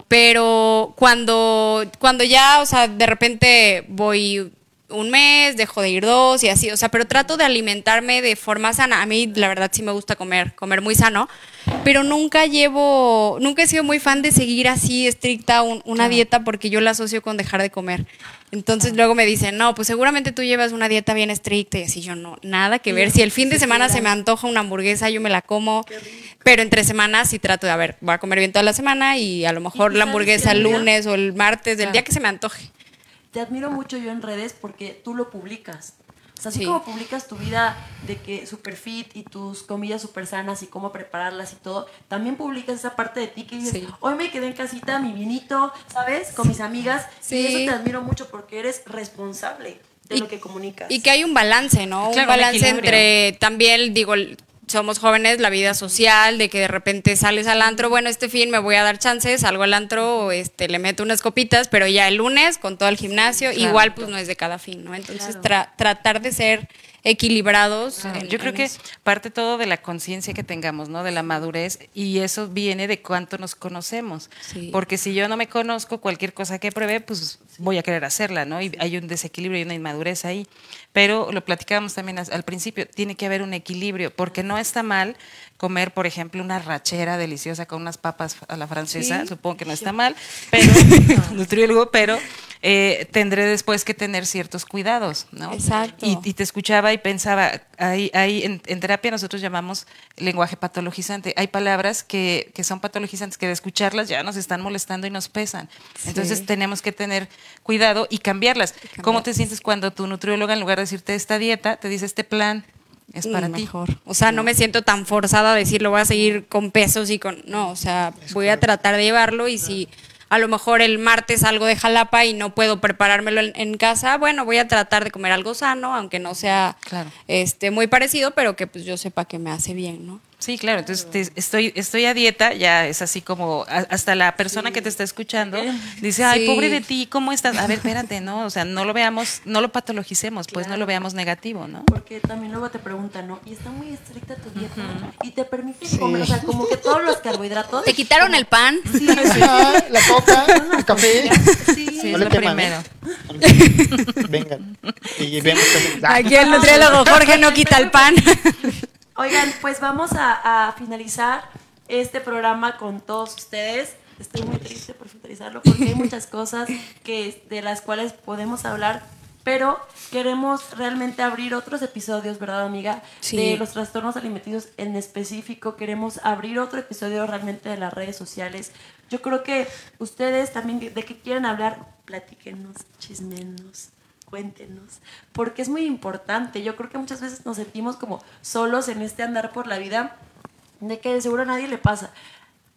Pero cuando, cuando ya, o sea, de repente voy un mes, dejo de ir dos y así, o sea, pero trato de alimentarme de forma sana. A mí, la verdad, sí me gusta comer, comer muy sano, pero nunca llevo, nunca he sido muy fan de seguir así estricta un- una dieta porque yo la asocio con dejar de comer. Entonces luego me dicen, no, pues seguramente tú llevas una dieta bien estricta y así yo no, nada que ver. Si el fin de semana se me antoja una hamburguesa, yo me la como, pero entre semanas sí trato de, a ver, voy a comer bien toda la semana y a lo mejor ¿Y la hamburguesa el lunes o el martes, del día que se me antoje. Te admiro mucho yo en redes porque tú lo publicas. O sea, así Sí. como publicas tu vida de que super fit y tus comidas super sanas y cómo prepararlas y todo, también publicas esa parte de ti que dices, Sí. hoy me quedé en casita, mi vinito, ¿sabes? Con mis amigas. Sí. Y eso te admiro mucho porque eres responsable de Y- lo que comunicas. Y que hay un balance, ¿no? Claro, un balance entre también, digo, el- somos jóvenes, la vida social, de que de repente sales al antro, bueno, este fin me voy a dar chances, salgo al antro, este, le meto unas copitas, pero ya el lunes con todo el gimnasio, igual pues no es de cada fin, ¿no? Entonces tra- tratar de ser equilibrados. en- Yo creo que eso. parte todo de la conciencia que tengamos, ¿no? De la madurez y eso viene de cuánto nos conocemos. Sí. Porque si yo no me conozco, cualquier cosa que pruebe, pues voy a querer hacerla, ¿no? Y hay un desequilibrio y una inmadurez ahí. Pero lo platicábamos también al principio, tiene que haber un equilibrio, porque no está mal comer, por ejemplo, una rachera deliciosa con unas papas a la francesa, supongo que no está mal, *laughs* pero *laughs* nutriólogo, pero eh, tendré después que tener ciertos cuidados, ¿no? Exacto. Y, y te escuchaba y pensaba, hay, hay, en, en terapia nosotros llamamos lenguaje patologizante. Hay palabras que, que son patologizantes que de escucharlas ya nos están molestando y nos pesan. Entonces tenemos que tener cuidado y cambiarlas. ¿Cómo te sientes cuando tu nutrióloga en lugar de decirte esta dieta, te dice este plan es para Mm, ti? mejor. O sea, no me siento tan forzada a decir lo voy a seguir con pesos y con. No, o sea, voy a tratar de llevarlo y si a lo mejor el martes algo de jalapa y no puedo preparármelo en, en casa, bueno, voy a tratar de comer algo sano, aunque no sea Claro. este muy parecido, pero que pues yo sepa que me hace bien, ¿no? Sí, claro. Entonces te- estoy, estoy a dieta, ya es así como a- hasta la persona que te está escuchando dice, ay, Sí. pobre de ti, ¿cómo estás? A ver, espérate, ¿no? O sea, no lo veamos, no lo patologicemos, pues no lo veamos negativo, ¿no? Porque también luego te preguntan, ¿no? Y está muy estricta tu dieta y te permite comer, o sea, como que todos los carbohidratos. ¿Te quitaron el pan? Sí, la coca, el café. sí. Sí, No es le lo teman, primero. ¿eh? Vengan. Y vemos que- Aquí el nutriólogo Jorge no quita el pan. Oigan, pues vamos a, a finalizar este programa con todos ustedes. Estoy muy triste por finalizarlo porque hay muchas cosas que, de las cuales podemos hablar, pero queremos realmente abrir otros episodios, ¿verdad, amiga? Sí. De los trastornos alimenticios en específico. Queremos abrir otro episodio realmente de las redes sociales. Yo creo que ustedes también, de qué quieren hablar, platíquenos, chismenos cuéntenos, porque es muy importante. Yo creo que muchas veces nos sentimos como solos en este andar por la vida, de que de seguro a nadie le pasa.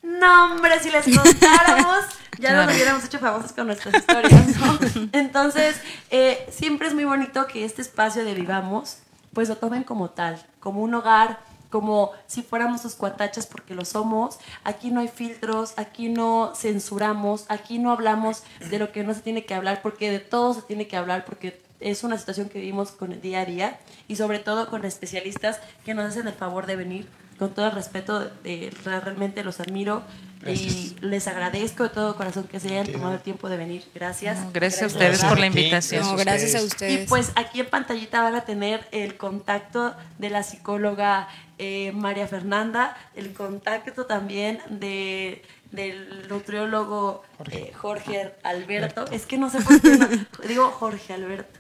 No, hombre, si les contáramos, *laughs* ya nos hubiéramos hecho famosos con nuestras historias, ¿no? *laughs* Entonces, eh, siempre es muy bonito que este espacio de Vivamos, pues lo tomen como tal, como un hogar, como si fuéramos sus cuatachas porque lo somos. Aquí no hay filtros, aquí no censuramos, aquí no hablamos de lo que no se tiene que hablar porque de todo se tiene que hablar porque es una situación que vivimos con el día a día y sobre todo con especialistas que nos hacen el favor de venir. Con todo el respeto, de, realmente los admiro y les agradezco de todo corazón que se hayan tomado el tiempo de venir. Gracias. No, gracias a Gracias. ustedes por la invitación. No, gracias a ustedes. Y pues aquí en pantallita van a tener el contacto de la psicóloga eh, María Fernanda, el contacto también de del nutriólogo eh, Jorge Alberto. Es que no sé por qué no- *laughs* digo Jorge Alberto.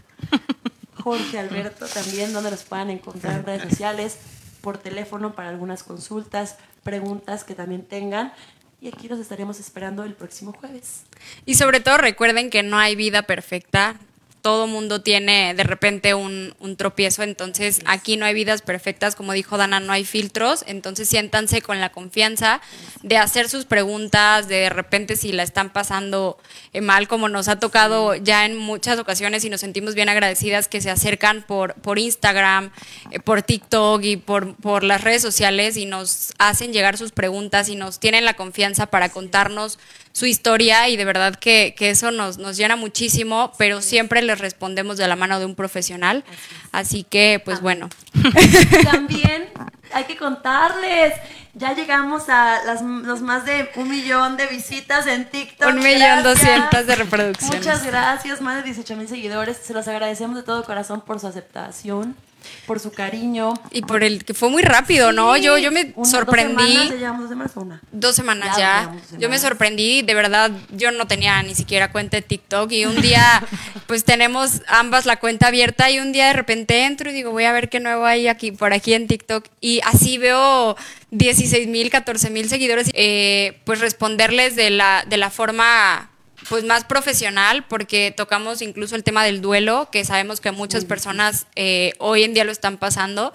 Jorge Alberto también, donde los puedan encontrar en redes *laughs* sociales, por teléfono para algunas consultas, preguntas que también tengan. Y aquí los estaremos esperando el próximo jueves. Y sobre todo recuerden que no hay vida perfecta. Todo mundo tiene de repente un, un tropiezo, entonces aquí no hay vidas perfectas, como dijo Dana, no hay filtros, entonces siéntanse con la confianza de hacer sus preguntas, de, de repente si la están pasando eh, mal, como nos ha tocado ya en muchas ocasiones y nos sentimos bien agradecidas que se acercan por, por Instagram, eh, por TikTok y por, por las redes sociales y nos hacen llegar sus preguntas y nos tienen la confianza para contarnos su historia y de verdad que, que eso nos, nos llena muchísimo, pero siempre les respondemos de la mano de un profesional. Así que, pues bueno. *laughs* También *laughs* hay que contarles, ya llegamos a las, los más de un millón de visitas en TikTok. Un millón doscientas de reproducciones. Muchas gracias, más de 18 mil seguidores. Se los agradecemos de todo corazón por su aceptación. Por su cariño. Y por el que fue muy rápido, ¿no? Yo, yo me Una- sorprendí. Dos semanas, ya llevamos dos semanas una. Dos semanas Ya, Yo me sorprendí, de verdad, yo no tenía ni siquiera cuenta de TikTok y un día, *laughs* pues tenemos ambas la cuenta abierta y un día de repente entro y digo, voy a ver qué nuevo hay aquí, por aquí en TikTok y así veo 16 mil, 14 mil seguidores, eh, pues responderles de la, de la forma pues más profesional porque tocamos incluso el tema del duelo, que sabemos que muchas personas eh, hoy en día lo están pasando.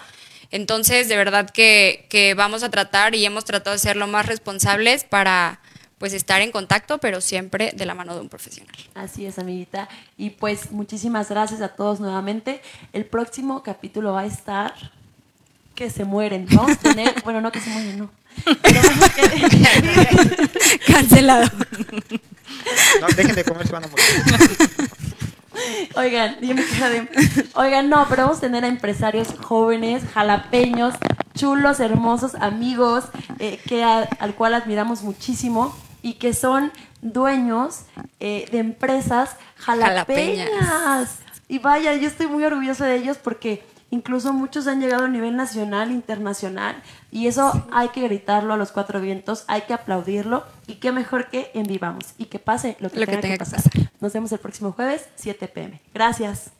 Entonces, de verdad que, que vamos a tratar y hemos tratado de ser lo más responsables para pues estar en contacto, pero siempre de la mano de un profesional. Así es, amiguita. Y pues muchísimas gracias a todos nuevamente. El próximo capítulo va a estar que se mueren. Vamos *laughs* a tener, bueno, no que se mueren, no. *laughs* Cancelado. No, dejen de comer, se van a morir. *laughs* Oigan, yo me quedo de- Oigan, no, pero vamos a tener a empresarios jóvenes, jalapeños, chulos, hermosos, amigos, eh, que a- al cual admiramos muchísimo y que son dueños eh, de empresas jalapeñas. Jalapeñas. Y vaya, yo estoy muy orgullosa de ellos porque incluso muchos han llegado a nivel nacional, internacional, y eso hay que gritarlo a los cuatro vientos, hay que aplaudirlo, y qué mejor que en vivamos, y que pase lo que, Lo que tenga, tenga que que pasar. pasar. Nos vemos el próximo jueves, 7 pm. Gracias.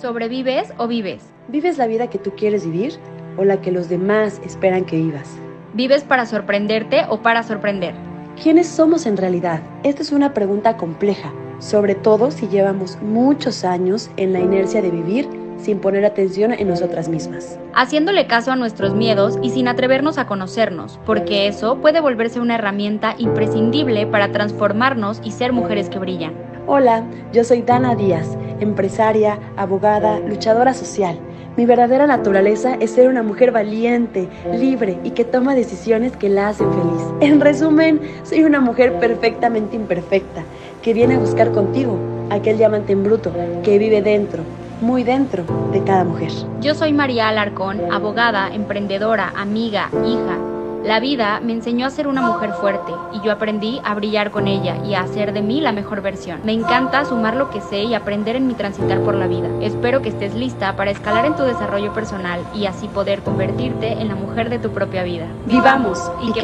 ¿Sobrevives o vives? ¿Vives la vida que tú quieres vivir o la que los demás esperan que vivas? ¿Vives para sorprenderte o para sorprender? ¿Quiénes somos en realidad? Esta es una pregunta compleja, sobre todo si llevamos muchos años en la inercia de vivir sin poner atención en nosotras mismas. Haciéndole caso a nuestros miedos y sin atrevernos a conocernos, porque eso puede volverse una herramienta imprescindible para transformarnos y ser mujeres que brillan. Hola, yo soy Dana Díaz, empresaria, abogada, luchadora social. Mi verdadera naturaleza es ser una mujer valiente, libre y que toma decisiones que la hacen feliz. En resumen, soy una mujer perfectamente imperfecta, que viene a buscar contigo aquel diamante en bruto que vive dentro, muy dentro de cada mujer. Yo soy María Alarcón, abogada, emprendedora, amiga, hija. La vida me enseñó a ser una mujer fuerte y yo aprendí a brillar con ella y a hacer de mí la mejor versión. Me encanta sumar lo que sé y aprender en mi transitar por la vida. Espero que estés lista para escalar en tu desarrollo personal y así poder convertirte en la mujer de tu propia vida. Vivamos y que